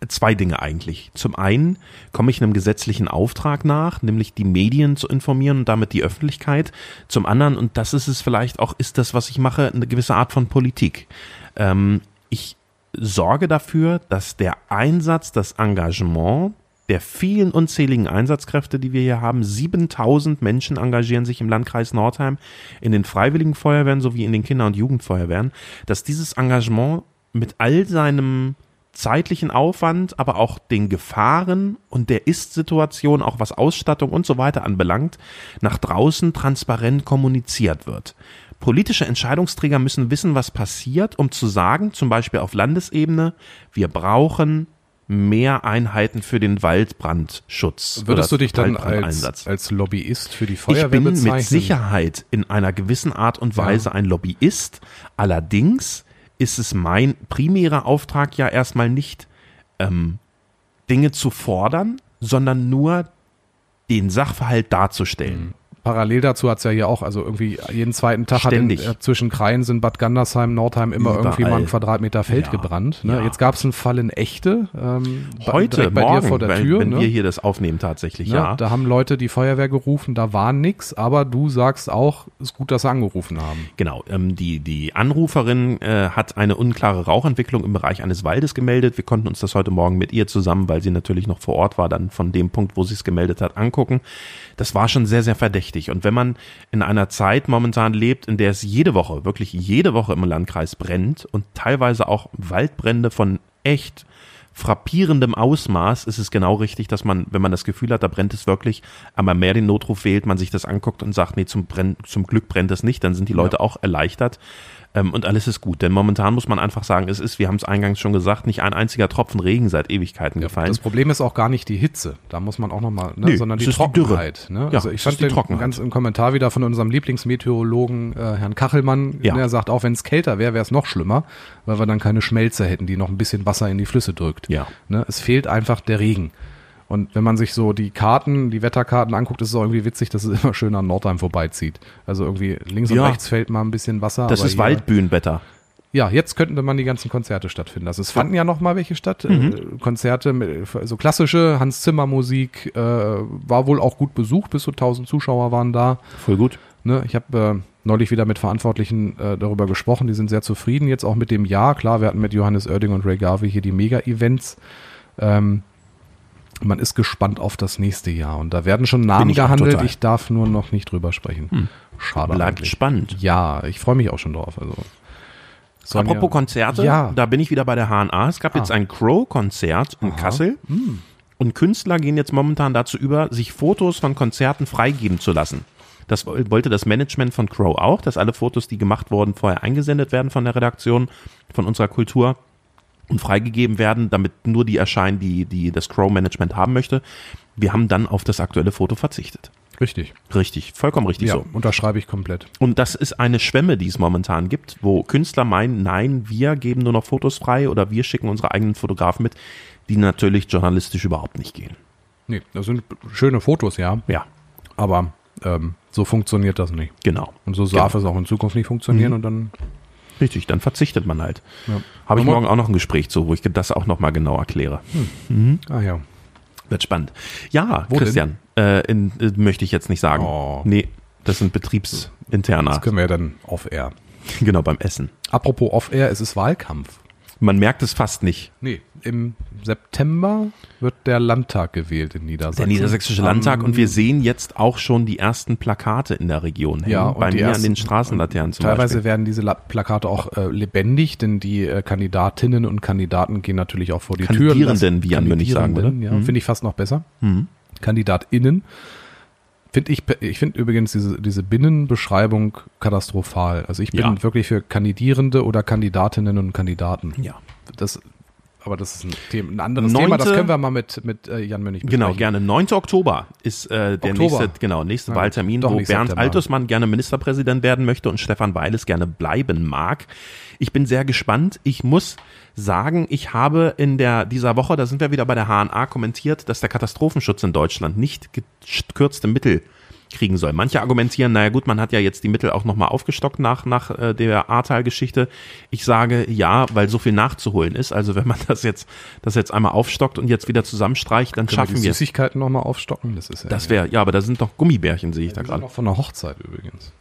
zwei Dinge eigentlich. Zum einen komme ich einem gesetzlichen Auftrag nach, nämlich die Medien zu informieren und damit die Öffentlichkeit. Zum anderen, und das ist es vielleicht auch, ist das, was ich mache, eine gewisse Art von Politik. Ähm, ich sorge dafür, dass der Einsatz, das Engagement der vielen unzähligen Einsatzkräfte, die wir hier haben, 7000 Menschen engagieren sich im Landkreis Nordheim in den Freiwilligen Feuerwehren sowie in den Kinder- und Jugendfeuerwehren, dass dieses Engagement mit all seinem zeitlichen Aufwand, aber auch den Gefahren und der Ist-Situation, auch was Ausstattung und so weiter anbelangt, nach draußen transparent kommuniziert wird. Politische Entscheidungsträger müssen wissen, was passiert, um zu sagen, zum Beispiel auf Landesebene, wir brauchen mehr Einheiten für den Waldbrandschutz. Würdest du dich dann als, als Lobbyist für die Ich Feuerwehr bin bezeichnen? mit Sicherheit in einer gewissen Art und Weise ein Lobbyist. Allerdings ist es mein primärer Auftrag ja erstmal nicht, ähm, Dinge zu fordern, sondern nur den Sachverhalt darzustellen. Parallel dazu hat's ja hier auch, also irgendwie jeden zweiten Tag Ständig. hat in, äh, zwischen Kreiensen, Bad Gandersheim, Nordheim immer Überall. irgendwie mal ein Quadratmeter Feld Ja, gebrannt. Ne? ja. Jetzt gab's einen Fall in Echte, ähm, bei- Heute, bei morgen, dir vor der wenn, Tür. wenn ne? wir hier das aufnehmen tatsächlich, Ne? ja. Da haben Leute die Feuerwehr gerufen, da war nix, aber du sagst auch, ist gut, dass sie angerufen haben. Genau, ähm, die, die Anruferin äh, hat eine unklare Rauchentwicklung im Bereich eines Waldes gemeldet. Wir konnten uns das heute Morgen mit ihr zusammen, weil sie natürlich noch vor Ort war, dann von dem Punkt, wo sie es gemeldet hat, angucken. Das war schon sehr, sehr verdächtig. Und wenn man in einer Zeit momentan lebt, in der es jede Woche, wirklich jede Woche im Landkreis brennt und teilweise auch Waldbrände von echt frappierendem Ausmaß ist es genau richtig, dass man, wenn man das Gefühl hat, da brennt es wirklich, einmal mehr den Notruf wählt, man sich das anguckt und sagt, nee, zum, Brenn, zum Glück brennt es nicht, dann sind die Leute auch erleichtert ähm, und alles ist gut. Denn momentan muss man einfach sagen, es ist, wir haben es eingangs schon gesagt, nicht ein einziger Tropfen Regen seit Ewigkeiten gefallen. Das Problem ist auch gar nicht die Hitze, da muss man auch nochmal, ne, Nö, sondern es die ist die. Trockenheit. ne? Ja, also ich es fand den Trockenheit. ganz im Kommentar wieder von unserem Lieblingsmeteorologen äh, Herrn Kachelmann, Ja. der sagt, auch wenn es kälter wäre, wäre es noch schlimmer, weil wir dann keine Schmelze hätten, die noch ein bisschen Wasser in die Flüsse drückt. Ja. Ne? Es fehlt einfach der Regen. Und wenn man sich so die Karten, die Wetterkarten anguckt, ist es auch irgendwie witzig, dass es immer schön an Nordheim vorbeizieht. Also irgendwie links und Ja. rechts fällt mal ein bisschen Wasser. das ist Waldbühnenwetter. ja, jetzt könnten man die ganzen Konzerte stattfinden. Also es fanden ja noch mal welche statt. Mhm. Äh, Konzerte, mit, so klassische Hans Zimmer Musik, äh, war wohl auch gut besucht. Bis zu 1000 Zuschauer waren da. Voll gut. Ne? Ich habe äh, neulich wieder mit Verantwortlichen äh, darüber gesprochen. Die sind sehr zufrieden jetzt auch mit dem Jahr. Klar, wir hatten mit Johannes Oerding und Ray Garvey hier die Mega-Events. Ähm, man ist gespannt auf das nächste Jahr. Und da werden schon Namen ich gehandelt. Hm. Ich darf nur noch nicht drüber sprechen. Schade Bleibt eigentlich. spannend. Ja, ich freue mich auch schon drauf. Also, Sonja- Apropos Konzerte, Ja. da bin ich wieder bei der HNA. Es gab jetzt ein Crow-Konzert in Kassel. Und Künstler gehen jetzt momentan dazu über, sich Fotos von Konzerten freigeben zu lassen. Das wollte das Management von Crow auch, dass alle Fotos, die gemacht wurden, vorher eingesendet werden von der Redaktion, von unserer Kultur und freigegeben werden, damit nur die erscheinen, die, die das Crow-Management haben möchte. Wir haben dann auf das aktuelle Foto verzichtet. Richtig. Richtig, vollkommen richtig Ja, so. unterschreibe ich komplett. Und das ist eine Schwemme, die es momentan gibt, wo Künstler meinen, nein, wir geben nur noch Fotos frei oder wir schicken unsere eigenen Fotografen mit, die natürlich journalistisch überhaupt nicht gehen. Nee, das sind schöne Fotos, ja. Ja, Aber ähm, so funktioniert das nicht. genau. Und so darf es auch in Zukunft nicht funktionieren. Und dann Richtig, dann verzichtet man halt. ja. Habe ich morgen auch noch ein Gespräch zu, wo ich das auch nochmal genau erkläre. Ah ja. Wird spannend. Ja, Wo Christian, äh, in, äh, möchte ich jetzt nicht sagen. Oh. Nee, das sind betriebsinterner. Das können wir ja dann off-air. Genau, beim Essen. Apropos off-air, es ist Wahlkampf. Man merkt es fast nicht. Nee, im September wird der Landtag gewählt in Niedersachsen. Der Niedersächsische Landtag und wir sehen jetzt auch schon die ersten Plakate in der Region hängen. Ja, bei mir an ersten- den Straßenlaternen zum Teilweise Beispiel. werden diese La Plakate auch äh, lebendig, denn die äh, Kandidatinnen und Kandidaten gehen natürlich auch vor die Tür. Kandidierenden, wie Jan Mönch sagen würde. Ja, finde ich fast noch besser. KandidatInnen. Finde ich, ich finde übrigens diese, diese Binnenbeschreibung katastrophal. Also ich bin Ja. wirklich für Kandidierende oder Kandidatinnen und Kandidaten. Ja. Das, aber das ist ein, Thema, ein anderes Neunte- Thema, das können wir mal mit, mit äh, Jan Mönch besprechen. Genau, gerne. 9. Oktober ist äh, der Oktober. nächste, genau, nächste Ja, Wahltermin, wo Bernd September. Altusmann gerne Ministerpräsident werden möchte und Stefan Weil es gerne bleiben mag. Ich bin sehr gespannt. Ich muss sagen, ich habe in der dieser Woche, da sind wir wieder bei der HNA kommentiert, dass der Katastrophenschutz in Deutschland nicht gekürzte Mittel kriegen soll. Manche argumentieren, naja gut, man hat ja jetzt die Mittel auch nochmal aufgestockt nach, nach äh, der Ahrtal-Geschichte. Ich sage ja, weil so viel nachzuholen ist. Also wenn man das jetzt, das jetzt einmal aufstockt und jetzt wieder zusammenstreicht, dann wir schaffen die wir es. Süßigkeiten nochmal aufstocken? Das ist ja Das wäre, ja, aber da sind doch Gummibärchen, sehe ich da die sind gerade. noch von der Hochzeit übrigens.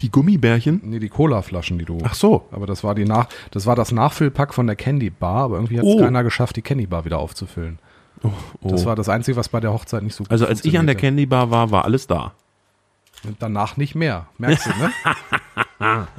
Die Gummibärchen? Nee, die Cola-Flaschen, die du. Ach so. Aber das war die nach, das war das Nachfüllpack von der Candy Bar, aber irgendwie hat es Oh. keiner geschafft, die Candy Bar wieder aufzufüllen. Oh. Das war das Einzige, was bei der Hochzeit nicht so gut also als ich an der. Candy Bar war, war alles da. Und danach nicht mehr. Merkst du, ne?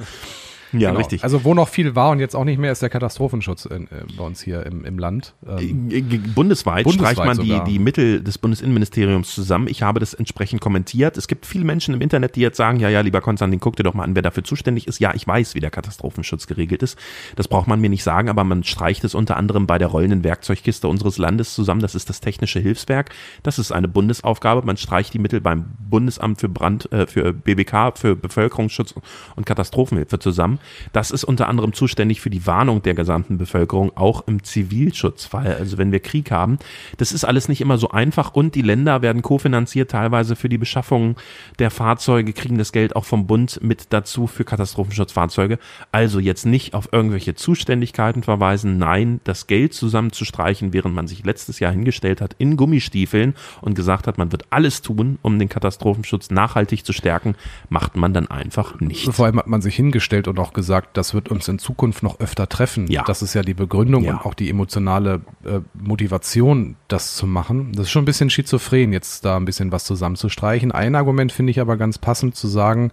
Ja, richtig. Also wo noch viel war und jetzt auch nicht mehr, ist der Katastrophenschutz in, äh, bei uns hier im, im Land. Ähm, Äh, g- Bundesweit, Bundesweit streicht man die, die Mittel des Bundesinnenministeriums zusammen. Ich habe das entsprechend kommentiert. Es gibt viele Menschen im Internet, die jetzt sagen, ja, ja, lieber Konstantin, guck dir doch mal an, wer dafür zuständig ist. Ja, ich weiß, wie der Katastrophenschutz geregelt ist. Das braucht man mir nicht sagen, aber man streicht es unter anderem bei der rollenden Werkzeugkiste unseres Landes zusammen. Das ist das Technische Hilfswerk. Das ist eine Bundesaufgabe. Man streicht die Mittel beim Bundesamt für Brand, äh, für BBK, für Bevölkerungsschutz und Katastrophenhilfe zusammen. Das ist unter anderem zuständig für die Warnung der gesamten Bevölkerung, auch im Zivilschutzfall, also wenn wir Krieg haben. Das ist alles nicht immer so einfach und die Länder werden kofinanziert teilweise für die Beschaffung der Fahrzeuge, kriegen das Geld auch vom Bund mit dazu für Katastrophenschutzfahrzeuge. Also jetzt nicht auf irgendwelche Zuständigkeiten verweisen, nein, das Geld zusammenzustreichen, während man sich letztes Jahr hingestellt hat in Gummistiefeln und gesagt hat, man wird alles tun, um den Katastrophenschutz nachhaltig zu stärken, macht man dann einfach nicht. Vor allem hat man sich hingestellt und auch gesagt, das wird uns in Zukunft noch öfter treffen. Ja. Das ist ja die Begründung Ja. und auch die emotionale äh, Motivation, das zu machen. Das ist schon ein bisschen schizophren, jetzt da ein bisschen was zusammenzustreichen. Ein Argument finde ich aber ganz passend zu sagen,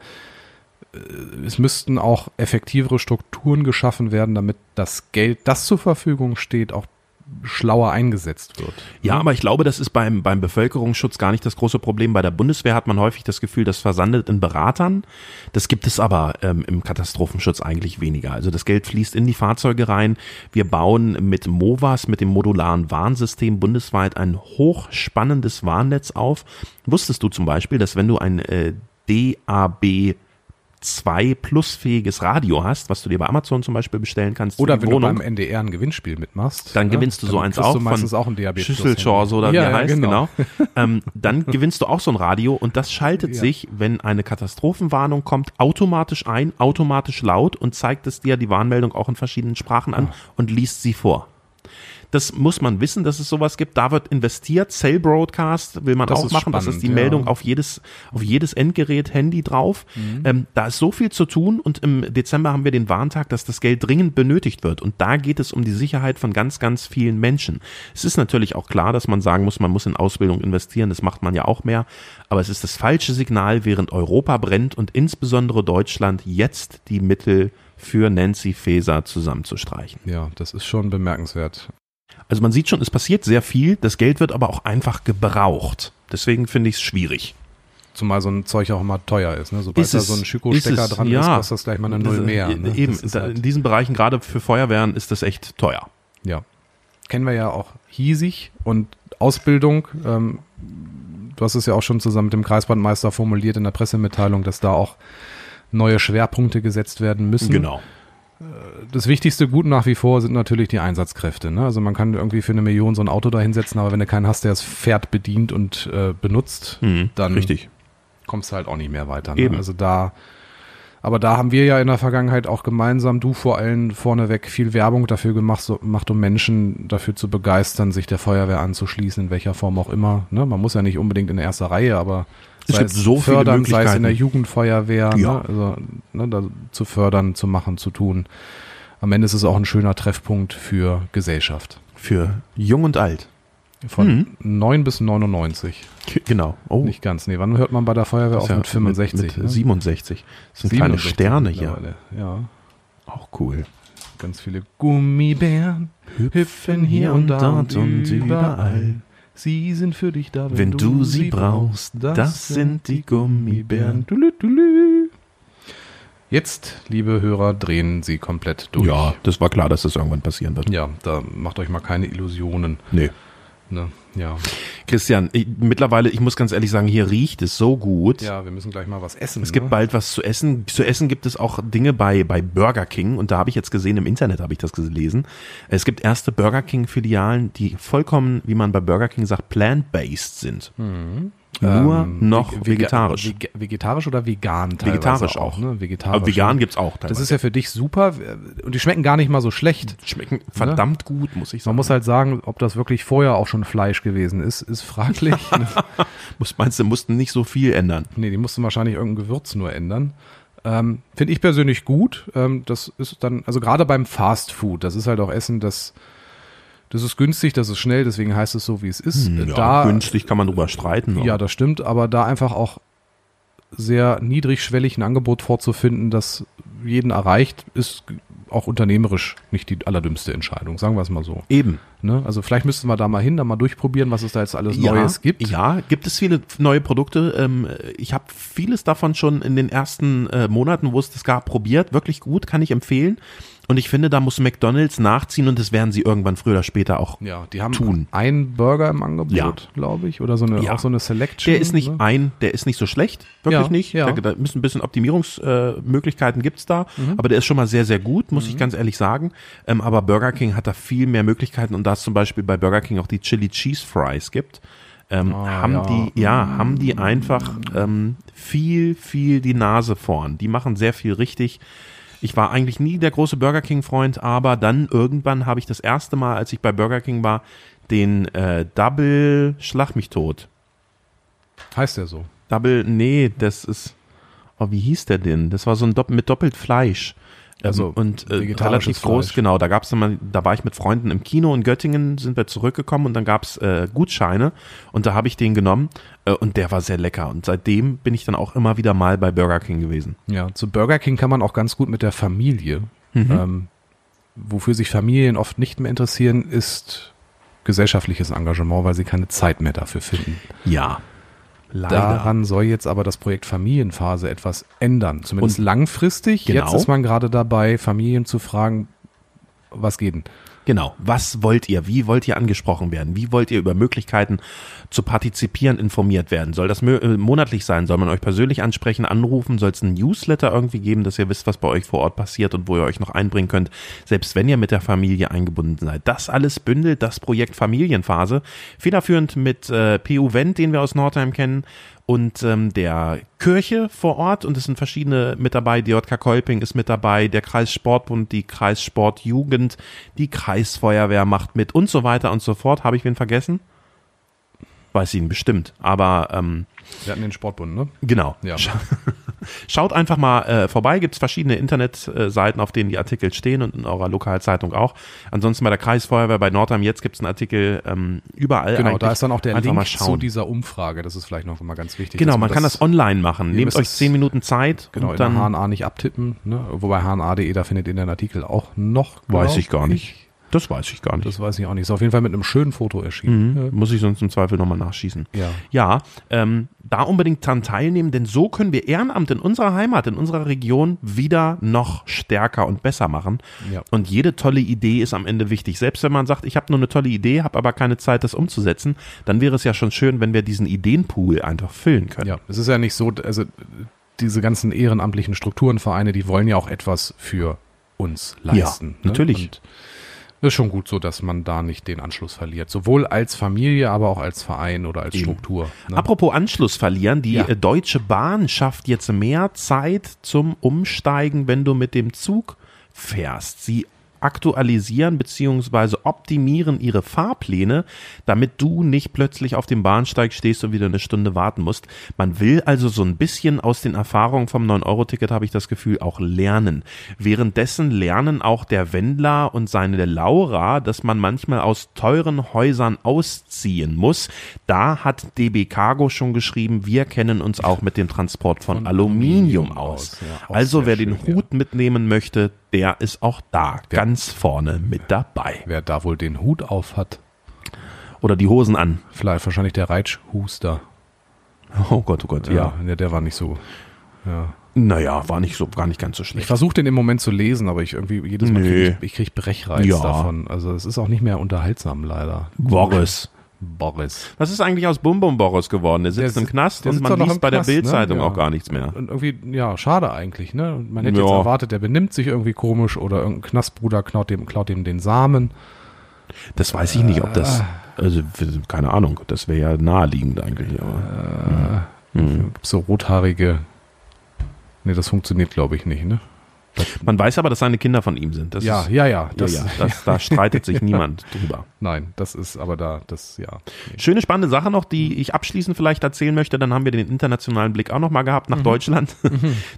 äh, es müssten auch effektivere Strukturen geschaffen werden, damit das Geld, das zur Verfügung steht, auch schlauer eingesetzt wird. Ja, aber ich glaube, das ist beim, beim Bevölkerungsschutz gar nicht das große Problem. Bei der Bundeswehr hat man häufig das Gefühl, das versandet in Beratern. Das gibt es aber ähm, im Katastrophenschutz eigentlich weniger. Also das Geld fließt in die Fahrzeuge rein. Wir bauen mit MOVAS, mit dem modularen Warnsystem bundesweit ein hochspannendes Warnnetz auf. Wusstest du zum Beispiel, dass wenn du ein äh, DAB 2 plusfähiges Radio hast, was du dir bei Amazon zum Beispiel bestellen kannst. Oder wenn Wohnung, du beim NDR ein Gewinnspiel mitmachst. dann ne, gewinnst du so dann eins kriegst auch von auch Schüsselchance oder wie Ja, er ja, heißt, genau. genau. ähm, dann gewinnst du auch so ein Radio und das schaltet Ja. sich, wenn eine Katastrophenwarnung kommt, automatisch ein, automatisch laut und zeigt es dir die Warnmeldung auch in verschiedenen Sprachen Ah. an und liest sie vor. Das muss man wissen, dass es sowas gibt. Da wird investiert. Cell Broadcast will man Das auch machen. das spannend, ist die ja. Meldung auf jedes, auf jedes Endgerät, Handy drauf. Mhm. Ähm, da ist so viel zu tun und im Dezember haben wir den Warntag, dass das Geld dringend benötigt wird. Und da geht es um die Sicherheit von ganz, ganz vielen Menschen. Es ist natürlich auch klar, dass man sagen muss, man muss in Ausbildung investieren. Das macht man ja auch mehr. Aber es ist das falsche Signal, während Europa brennt und insbesondere Deutschland jetzt die Mittel für Nancy Faeser zusammenzustreichen. Ja, das ist schon bemerkenswert. Also man sieht schon, es passiert sehr viel, das Geld wird aber auch einfach gebraucht. Deswegen finde ich es schwierig. Zumal so ein Zeug auch immer teuer ist. Ne? Sobald Ist da es, so ein Schüko-Stecker dran ja. ist, kostet das gleich mal eine Null Das, mehr. äh, Ne? Eben, halt, in diesen Bereichen, gerade für Feuerwehren, ist das echt teuer. ja. Kennen wir ja auch hiesig und Ausbildung. Ähm, du hast es ja auch schon zusammen mit dem Kreisbandmeister formuliert in der Pressemitteilung, dass da auch neue Schwerpunkte gesetzt werden müssen. Genau. Das wichtigste Gut nach wie vor sind natürlich die Einsatzkräfte. Ne? Also man kann irgendwie für eine Million so ein Auto da hinsetzen, aber wenn du keinen hast, der das Pferd bedient und äh, benutzt, Mhm, dann richtig. kommst du halt auch nicht mehr weiter. Ne? Eben. Also da, aber da haben wir ja in der Vergangenheit auch gemeinsam, du vor allem vorneweg, viel Werbung dafür gemacht, so, gemacht um Menschen dafür zu begeistern, sich der Feuerwehr anzuschließen, in welcher Form auch immer. Ne? Man muss ja nicht unbedingt in erster Reihe, aber Es sei gibt so viele fördern, sei es in der Möglichkeiten. Jugendfeuerwehr, Ja. ne? Also, ne, da, zu fördern, zu machen, zu tun. Am Ende ist es auch ein schöner Treffpunkt für Gesellschaft. Für jung und alt. Von Mhm. 9 bis 99. Genau. Oh, Nicht ganz. Nee, wann hört man bei der Feuerwehr auf ja mit 65? Mit, mit ne? 67. Das sind kleine 67 Sterne hier. Ja, Auch cool. ganz viele Gummibären hüpfen hier und da und überall. Sie sind für dich da, wenn, Wenn du sie brauchst, das sind die Gummibären. Dulü. Jetzt, liebe Hörer, drehen Sie komplett durch. Ja, das war klar, dass das irgendwann passieren wird. Ja, da macht euch mal keine Illusionen. Nee. Ne? Ja. Christian, ich, mittlerweile, ich muss ganz ehrlich sagen, hier riecht es so gut. ja, wir müssen gleich mal was essen. Es gibt ne? bald was zu essen. Zu essen gibt es auch Dinge bei, bei Burger King und da habe ich jetzt gesehen, im Internet habe ich das gelesen. Es gibt erste Burger King Filialen, die vollkommen, wie man bei Burger King sagt, plant-based sind. Nur Ähm, noch vege- vegetarisch. vege- vegetarisch oder vegan teilweise Vegetarisch auch. Ne? Vegetarisch. Aber vegan gibt's auch Das ist ja für dich super und die schmecken gar nicht mal so schlecht. schmecken verdammt gut, muss ich sagen. Man muss halt sagen, ob das wirklich vorher auch schon Fleisch gewesen ist, ist fraglich. ne? meinst du, mussten nicht so viel ändern. nee, die mussten wahrscheinlich irgendein Gewürz nur ändern. Ähm, Finde ich persönlich gut. Ähm, das ist dann, also gerade beim Fast Food, das ist halt auch Essen, das, das ist günstig, das ist schnell, deswegen heißt es so, wie es ist. Hm, Ja, da, günstig kann man drüber streiten. Ja, das stimmt, aber da einfach auch sehr niedrigschwellig ein Angebot vorzufinden, das jeden erreicht, ist auch unternehmerisch nicht die allerdümmste Entscheidung, sagen wir es mal so. Eben. Ne? Also vielleicht müssten wir da mal hin, da mal durchprobieren, was es da jetzt alles Neues gibt. Ja, gibt es viele neue Produkte. Ähm, Ich habe vieles davon schon in den ersten äh, Monaten, wo es das gab, probiert. Wirklich gut, kann ich empfehlen. Und ich finde, da muss McDonald's nachziehen und das werden sie irgendwann früher oder später auch. Ja, die haben Tun. einen Burger im Angebot, Ja. glaube ich, oder so eine, Ja. auch so eine Selection. Der ist nicht ne? ein, der ist nicht so schlecht, wirklich Ja, nicht. ja. Da, müssen ein bisschen Optimierungsmöglichkeiten äh, gibt's da, Mhm. aber der ist schon mal sehr, sehr gut, muss ich ganz ehrlich sagen. Ähm, aber Burger King hat da viel mehr Möglichkeiten und da es zum Beispiel bei Burger King auch die Chili Cheese Fries gibt, ähm, Ah, haben ja. die, ja, haben die einfach ähm, viel, viel die Nase vorn. Die machen sehr viel richtig. Ich war eigentlich nie der große Burger King Freund, aber dann irgendwann habe ich das erste Mal, als ich bei Burger King war, den äh, Double Schlag mich tot. Heißt der so? Double, nee, das ist, oh, wie hieß der denn? Das war so ein Dopp mit doppelt Fleisch. Ähm, Also, und äh, relativ groß, Fleisch. genau. Da gab's dann mal, da war ich mit Freunden im Kino in Göttingen, sind wir zurückgekommen und dann gab's äh, Gutscheine und da habe ich den genommen äh, und der war sehr lecker. Und seitdem bin ich dann auch immer wieder mal bei Burger King gewesen. Ja, zu Burger King kann man auch ganz gut mit der Familie. Ähm, wofür sich Familien oft nicht mehr interessieren, ist gesellschaftliches Engagement, weil sie keine Zeit mehr dafür finden. Ja. Leider. Daran soll jetzt aber das Projekt Familienphase etwas ändern. Zumindest Und- langfristig. Genau. Jetzt ist man gerade dabei, Familien zu fragen, was geht denn? Genau. Was wollt ihr? Wie wollt ihr angesprochen werden? Wie wollt ihr über Möglichkeiten zu partizipieren informiert werden? Soll das äh, monatlich sein? Soll man euch persönlich ansprechen, anrufen? Soll es einen Newsletter irgendwie geben, dass ihr wisst, was bei euch vor Ort passiert und wo ihr euch noch einbringen könnt, selbst wenn ihr mit der Familie eingebunden seid? Das alles bündelt das Projekt Familienphase. Federführend mit äh, PU Wendt, den wir aus Nordheim kennen, und ähm, der Kirche vor Ort und es sind verschiedene mit dabei. Die JK Kolping ist mit dabei, der Kreissportbund, die Kreissportjugend, die Kreisfeuerwehr macht mit und so weiter und so fort. Habe ich wen vergessen? Weiß ihn bestimmt. Aber ähm, Wir hatten den Sportbund, ne? genau. Ja. Scha- Schaut einfach mal äh, vorbei. Gibt es verschiedene Internetseiten, auf denen die Artikel stehen und in eurer Lokalzeitung auch. Ansonsten bei der Kreisfeuerwehr bei Nordheim jetzt gibt es einen Artikel ähm, überall. Genau, da ist dann auch der einfach Link zu dieser Umfrage. Das ist vielleicht noch mal ganz wichtig. Genau, dass man kann das online machen. Nehmt euch zehn Minuten Zeit genau und dann HNA nicht abtippen. Ne? Wobei hna.de, da findet ihr den Artikel auch noch. weiß ich gar nicht. Das weiß ich gar nicht. Das weiß ich auch nicht. Ist auf jeden Fall mit einem schönen Foto erschienen. Mhm. Muss ich sonst im Zweifel nochmal nachschießen. Ja. Ja, ähm, da unbedingt dran teilnehmen, denn so können wir Ehrenamt in unserer Heimat, in unserer Region wieder noch stärker und besser machen. Ja. Und jede tolle Idee ist am Ende wichtig. Selbst wenn man sagt, ich habe nur eine tolle Idee, habe aber keine Zeit, das umzusetzen, dann wäre es ja schon schön, wenn wir diesen Ideenpool einfach füllen können. Ja, es ist ja nicht so, also diese ganzen ehrenamtlichen Strukturen, Vereine, die wollen ja auch etwas für uns leisten. Ja, natürlich. Und ist schon gut so, dass man da nicht den Anschluss verliert. Sowohl als Familie, aber auch als Verein oder als Eben. Struktur. Ne? Apropos Anschluss verlieren, die Ja. äh, Deutsche Bahn schafft jetzt mehr Zeit zum Umsteigen, wenn du mit dem Zug fährst. Sie aktualisieren bzw. optimieren ihre Fahrpläne, damit du nicht plötzlich auf dem Bahnsteig stehst und wieder eine Stunde warten musst. Man will also so ein bisschen aus den Erfahrungen vom 9-Euro-Ticket, habe ich das Gefühl, auch lernen. Währenddessen lernen auch der Wendler und seine Laura, dass man manchmal aus teuren Häusern ausziehen muss. Da hat DB Cargo schon geschrieben, wir kennen uns auch mit dem Transport von, Von Aluminium, Aluminium aus. aus, ja, also wer den schön, ja. Hut mitnehmen möchte, der ist auch da, ganz vorne mit dabei. Wer da wohl den Hut auf hat, Oder die Hosen an. vielleicht wahrscheinlich der Reitschhuster. Oh Gott, oh Gott, ja. ja der war nicht so. Ja. Naja, war nicht so, gar nicht ganz so Ich schlecht. versuche den im Moment zu lesen, aber ich irgendwie jedes Mal Nö. krieg ich, ich krieg Brechreiz Ja. davon. Also es ist auch nicht mehr unterhaltsam leider. Boris. Boris. Was ist eigentlich aus Bum Bum Boris geworden? Der sitzt Der im Knast und man liest bei der ne? Bildzeitung Ja. auch gar nichts mehr. Und irgendwie, ja, schade eigentlich, ne? Man hätte jetzt Ja. erwartet, der benimmt sich irgendwie komisch oder irgendein Knastbruder klaut dem, klaut dem den Samen. Das weiß ich nicht, ob das, Äh. also keine Ahnung, das wäre ja naheliegend eigentlich. Aber. Mhm. Gibt's so rothaarige. Nee, das funktioniert, glaube ich, nicht, ne? Man weiß aber, dass seine Kinder von ihm sind. Das ja, ist, ja, ja. das, ja, ja. Das, da streitet sich niemand drüber. Nein, das ist aber da, das, ja. Schöne spannende Sache noch, die ich abschließend vielleicht erzählen möchte. Dann haben wir den internationalen Blick auch noch mal gehabt nach Deutschland.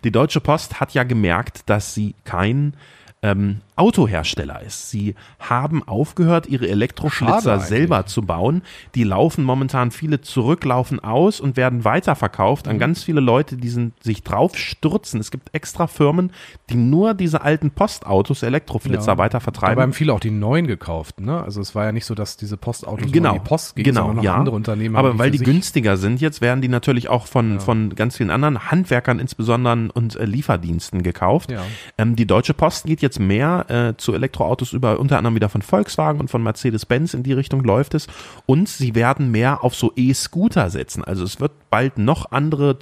Die Deutsche Post hat ja gemerkt, dass sie kein ähm, Autohersteller ist. Sie haben aufgehört, ihre Elektroflitzer Schade selber zu bauen. Die laufen momentan viele zurück, laufen aus und werden weiterverkauft Mhm. an ganz viele Leute, die sind, sich drauf stürzen. Es gibt extra Firmen, die nur diese alten Postautos, Elektroflitzer Ja. weiter Dabei haben viele auch die neuen gekauft. Ne? Also es war ja nicht so, dass diese Postautos Genau, die Post gingen, genau, sondern ja. andere Unternehmen. Aber haben weil die günstiger sind, jetzt werden die natürlich auch von, von ganz vielen anderen Handwerkern insbesondere und äh, Lieferdiensten gekauft. Ja. Ähm, die Deutsche Post geht jetzt mehr äh, zu Elektroautos über, unter anderem wieder von Volkswagen und von Mercedes-Benz in die Richtung läuft es. Und sie werden mehr auf so E-Scooter setzen. Also es wird bald noch andere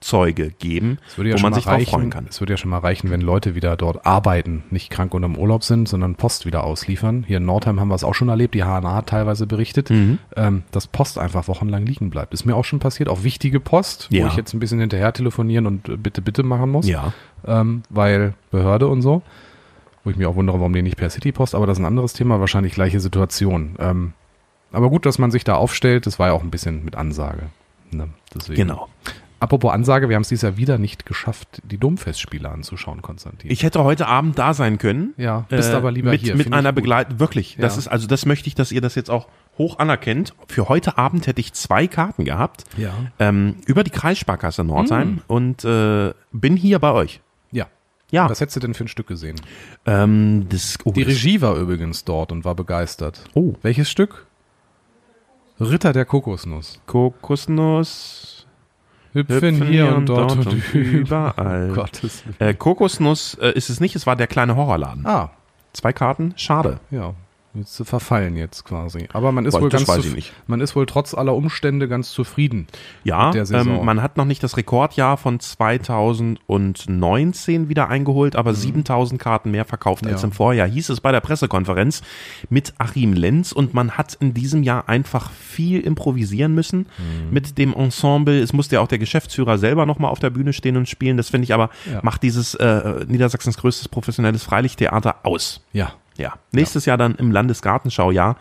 Zustell-Elektro-Fahrzeuge geben, ja wo schon man sich drauf freuen reichen, kann. Es würde ja schon mal reichen, wenn Leute wieder dort arbeiten, nicht krank und im Urlaub sind, sondern Post wieder ausliefern. Hier in Nordheim haben wir es auch schon erlebt, die HNA hat teilweise berichtet, Mhm. ähm, dass Post einfach wochenlang liegen bleibt. Ist mir auch schon passiert, auch wichtige Post, Ja. wo ich jetzt ein bisschen hinterher telefonieren und äh, bitte, bitte machen muss, Ja. ähm, weil Behörde und so. Wo ich mich auch wundere, warum die nicht per Citypost, aber das ist ein anderes Thema, wahrscheinlich gleiche Situation. Ähm, aber gut, dass man sich da aufstellt, das war ja auch ein bisschen mit Ansage. Ne? Genau. Apropos Ansage, wir haben es dieses Jahr wieder nicht geschafft, die Domfestspiele anzuschauen, Konstantin. Ich hätte heute Abend da sein können. ja, bist Äh, aber lieber mit, hier. Mit einer. Begleitung, wirklich. Das Ja. ist, also das möchte ich, dass ihr das jetzt auch hoch anerkennt. Für heute Abend hätte ich zwei Karten gehabt. Ja. Ähm, über die Kreissparkasse Nordheim Hm. und äh, bin hier bei euch. Ja. Ja. Was hättest du denn für ein Stück gesehen? Ähm, das, oh, Die das- Regie war übrigens dort und war begeistert. Oh. Welches Stück? Ritter der Kokosnuss. Kokosnuss. Hüpfen, hier und dort und, überall. Oh Gottes Willen. Äh, Kokosnuss äh, ist es nicht, es war der kleine Horrorladen. Ah, Zwei Karten, schade. ja. Zu verfallen jetzt quasi. Aber man ist Boah, wohl ganz man ist wohl trotz aller Umstände ganz zufrieden. Ja, ähm, man hat noch nicht das Rekordjahr von 2019 wieder eingeholt, aber 7000 Karten mehr verkauft als Mhm. Ja. im Vorjahr, hieß es bei der Pressekonferenz mit Achim Lenz und man hat in diesem Jahr einfach viel improvisieren müssen Mhm. mit dem Ensemble. Es musste ja auch der Geschäftsführer selber nochmal auf der Bühne stehen und spielen. Das finde ich aber, Ja. macht dieses äh, Niedersachsens größtes professionelles Freilichttheater aus. Ja. Ja, nächstes Jahr dann im Landesgartenschaujahr.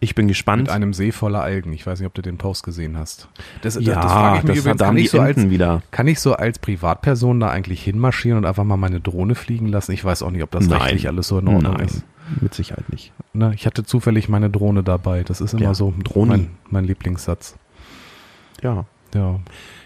Ich bin gespannt. Mit einem See voller Algen. Ich weiß nicht, ob du den Post gesehen hast. Das, das, ja, das frage ich mich das übrigens. Kann ich, so als, wieder. kann ich so als Privatperson da eigentlich hinmarschieren und einfach mal meine Drohne fliegen lassen? Ich weiß auch nicht, ob das Nein. rechtlich alles so in Ordnung Nein, ist. mit Sicherheit nicht. Ne? Ich hatte zufällig meine Drohne dabei. Das ist immer Ja, so Droni. mein, mein Lieblingssatz. Ja. Ja.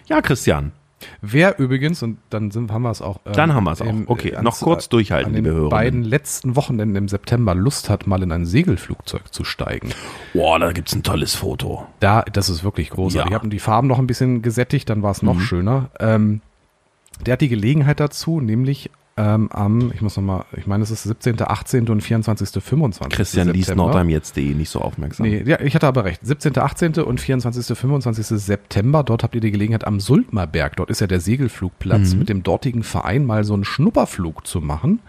Ja, Christian. Wer übrigens, und dann sind, haben wir es auch. ähm, Dann haben wir es auch. im- Okay, äh, noch kurz durchhalten, an den liebe Hörerinnen. beiden letzten Wochenenden im September Lust hat, mal in ein Segelflugzeug zu steigen. Boah, da gibt's ein tolles Foto. Da, das ist wirklich großartig. Ja. Mhm. Ich habe die Farben noch ein bisschen gesättigt, dann war es noch schöner. Ähm, der hat die Gelegenheit dazu, nämlich ähm, am, ich muss nochmal, ich meine, es ist 17., 18. und 24., 25. Christian liest September. Nordheim jetzt.de nicht so aufmerksam. Nee, ja, ich hatte aber recht. 17., 18. und 24., 25. September, dort habt ihr die Gelegenheit am Sultmerberg, dort ist ja der Segelflugplatz, mit dem dortigen Verein mal so einen Schnupperflug zu machen.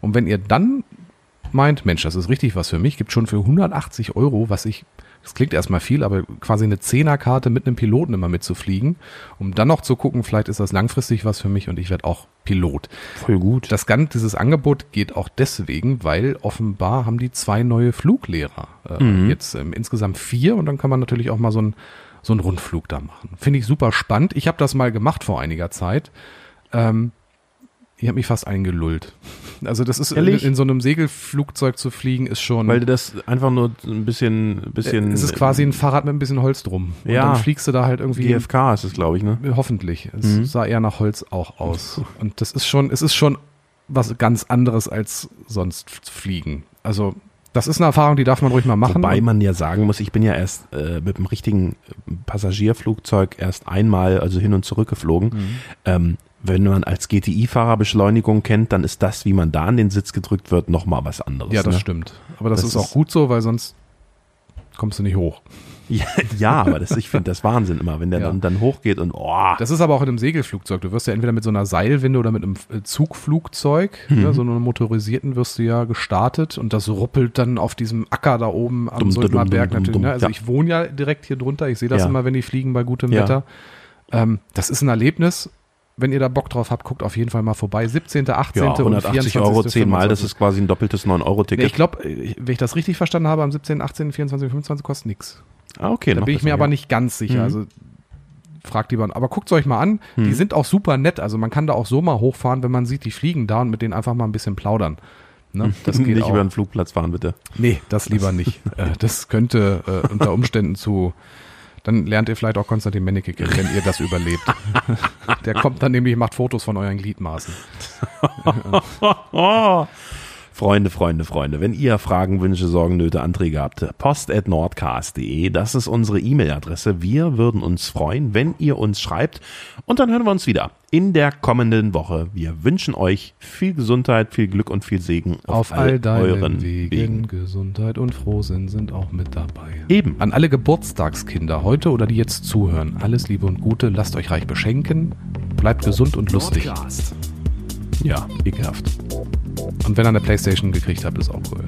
Und wenn ihr dann meint, Mensch, das ist richtig was für mich, gibt schon für 180 Euro, was ich, das klingt erstmal viel, aber quasi eine Zehnerkarte mit einem Piloten immer mitzufliegen, um dann noch zu gucken, vielleicht ist das langfristig was für mich und ich werde auch Pilot. Voll gut. Das Ganze, dieses Angebot geht auch deswegen, weil offenbar haben die zwei neue Fluglehrer. Äh, Mhm. Jetzt ähm, insgesamt vier und dann kann man natürlich auch mal so einen so einen Rundflug da machen. Finde ich super spannend. Ich habe das mal gemacht vor einiger Zeit. Ähm, ich habe mich fast eingelullt. Also das ist in, in so einem Segelflugzeug zu fliegen ist schon. Weil du das einfach nur ein bisschen, bisschen. es ist quasi ein Fahrrad mit ein bisschen Holz drum. Und Ja. dann fliegst du da halt irgendwie. GFK ist es, glaube ich, ne? Hoffentlich. Es Mhm. sah eher nach Holz auch aus. Und das ist schon, es ist schon was ganz anderes als sonst fliegen. Also, das ist eine Erfahrung, die darf man ruhig mal machen. Wobei man ja sagen muss, ich bin ja erst äh, mit dem richtigen Passagierflugzeug erst einmal, also hin und zurück geflogen. Mhm. Ähm, wenn man als GTI-Fahrer Beschleunigung kennt, dann ist das, wie man da an den Sitz gedrückt wird, nochmal was anderes. ja, das ne? stimmt. Aber das, Das ist auch gut so, weil sonst kommst du nicht hoch. Ja, ja aber das, ich finde das Wahnsinn immer, wenn der Ja. dann, dann hochgeht und oh, Das ist aber auch in einem Segelflugzeug. Du wirst ja entweder mit so einer Seilwinde oder mit einem äh, Zugflugzeug, Mhm. ne, so einem motorisierten wirst du ja gestartet und das ruppelt dann auf diesem Acker da oben am Sultner Berg dum, natürlich. Ne? Also ja. ich wohne ja direkt hier drunter. Ich sehe das Ja. immer, wenn die fliegen bei gutem Ja. Wetter. Ähm, das ist ein Erlebnis. Wenn ihr da Bock drauf habt, guckt auf jeden Fall mal vorbei. 17., 18. ja, und 180 24. Euro zehnmal, das 25.. ist quasi ein doppeltes Nee, 9-Euro-Ticket. ich glaube, wenn ich das richtig verstanden habe, am 17., 18., 24., 25 kostet nichts. ah, okay, Da bin ich mir aber nicht ganz sicher. Mhm. Also fragt lieber, aber guckt euch mal an, Hm. die sind auch super nett. Also man kann da auch so mal hochfahren, wenn man sieht, die fliegen da und mit denen einfach mal ein bisschen plaudern. Ne? Das geht Nicht auch. über den Flugplatz fahren, bitte. Nee, das lieber nicht. äh, das könnte äh, unter Umständen zu. Dann lernt ihr vielleicht auch Konstantin Menneke kennen, wenn ihr das überlebt. Der kommt dann nämlich, macht Fotos von euren Gliedmaßen. Freunde, Freunde, Freunde, wenn ihr Fragen, Wünsche, Sorgen, Nöte, Anträge habt, post.nordcast.de, das ist unsere E-Mail-Adresse. Wir würden uns freuen, wenn ihr uns schreibt. Und dann hören wir uns wieder in der kommenden Woche. Wir wünschen euch viel Gesundheit, viel Glück und viel Segen Auf all deinen Wegen, Gesundheit und Frohsinn sind auch mit dabei. Eben. An alle Geburtstagskinder heute oder die jetzt zuhören, alles Liebe und Gute, lasst euch reich beschenken, bleibt gesund und lustig. Nordcast. Ja, ekelhaft. Und wenn ihr eine Playstation gekriegt habt, ist auch cool.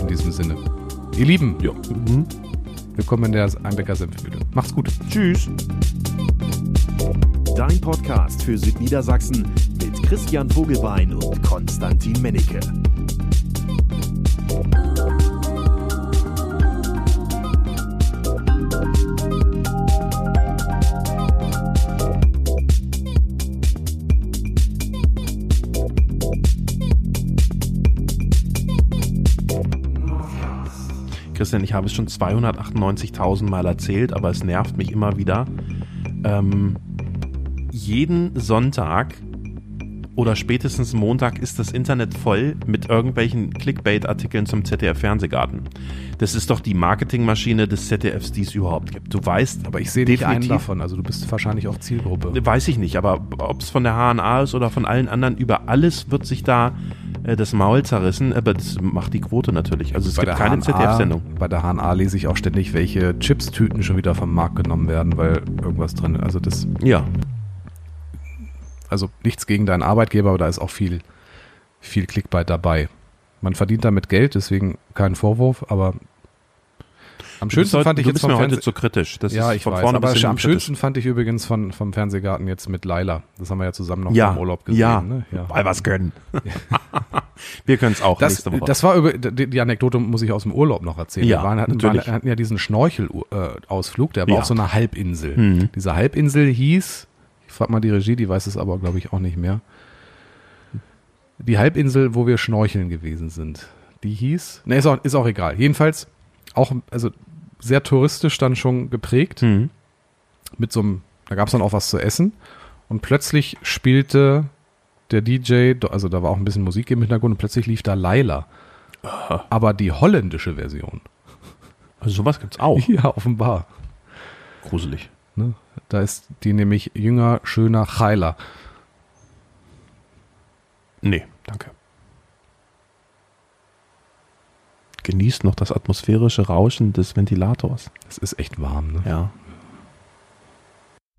In diesem Sinne. Ihr Lieben, Ja. willkommen in der Einbecker Senfmühle. Macht's gut. Tschüss. Dein Podcast für Südniedersachsen mit Christian Vogelbein und Konstantin Mennecke. Christian, ich habe es schon 298.000 Mal erzählt, aber es nervt mich immer wieder. Ähm, jeden Sonntag oder spätestens Montag ist das Internet voll mit irgendwelchen Clickbait-Artikeln zum ZDF-Fernsehgarten. Das ist doch die Marketingmaschine des ZDFs, die es überhaupt gibt. Du weißt, Aber ich sehe nicht einen definitiv- davon, also du bist wahrscheinlich auch Zielgruppe. Weiß ich nicht, aber ob es von der HNA ist oder von allen anderen, über alles wird sich da äh, das Maul zerrissen, aber das macht die Quote natürlich. Also es Bei gibt keine ZDF-Sendung. Bei der HNA lese ich auch ständig, welche Chips-Tüten schon wieder vom Markt genommen werden, weil irgendwas drin ist. Also das, Ja, also nichts gegen deinen Arbeitgeber, aber da ist auch viel, viel Clickbait dabei. Man verdient damit Geld, deswegen kein Vorwurf, aber am schönsten heute- fand ich jetzt vom mir heute zu kritisch. Das ja, ist ich von weiß, vorne aber am schönsten fand ich übrigens von, vom Fernsehgarten jetzt mit Laila. Das haben wir ja zusammen noch ja, im Urlaub gesehen. ja, ne? ja. weil wir können. wir können es auch Das, nächste Woche. das war über, die, die Anekdote muss ich aus dem Urlaub noch erzählen. Ja, wir waren, hatten, natürlich. waren, hatten ja diesen Schnorchel-Ausflug, der war Ja. auf so einer Halbinsel. Mhm. Diese Halbinsel hieß, ich frag mal die Regie, die weiß es aber glaube ich auch nicht mehr. Die Halbinsel, wo wir schnorcheln gewesen sind. Die hieß, ne, ist auch, ist auch egal. Jedenfalls auch, also sehr touristisch dann schon geprägt Mhm. mit so einem, da gab es dann auch was zu essen und plötzlich spielte der DJ, also da war auch ein bisschen Musik im Hintergrund und plötzlich lief da Laila. Aber die holländische Version. Also sowas gibt's auch. Ja, offenbar. Gruselig. Ne? Da ist die nämlich jünger, schöner, heiler. Nee, danke. Genießt noch das atmosphärische Rauschen des Ventilators. Es ist echt warm, ne? Ja.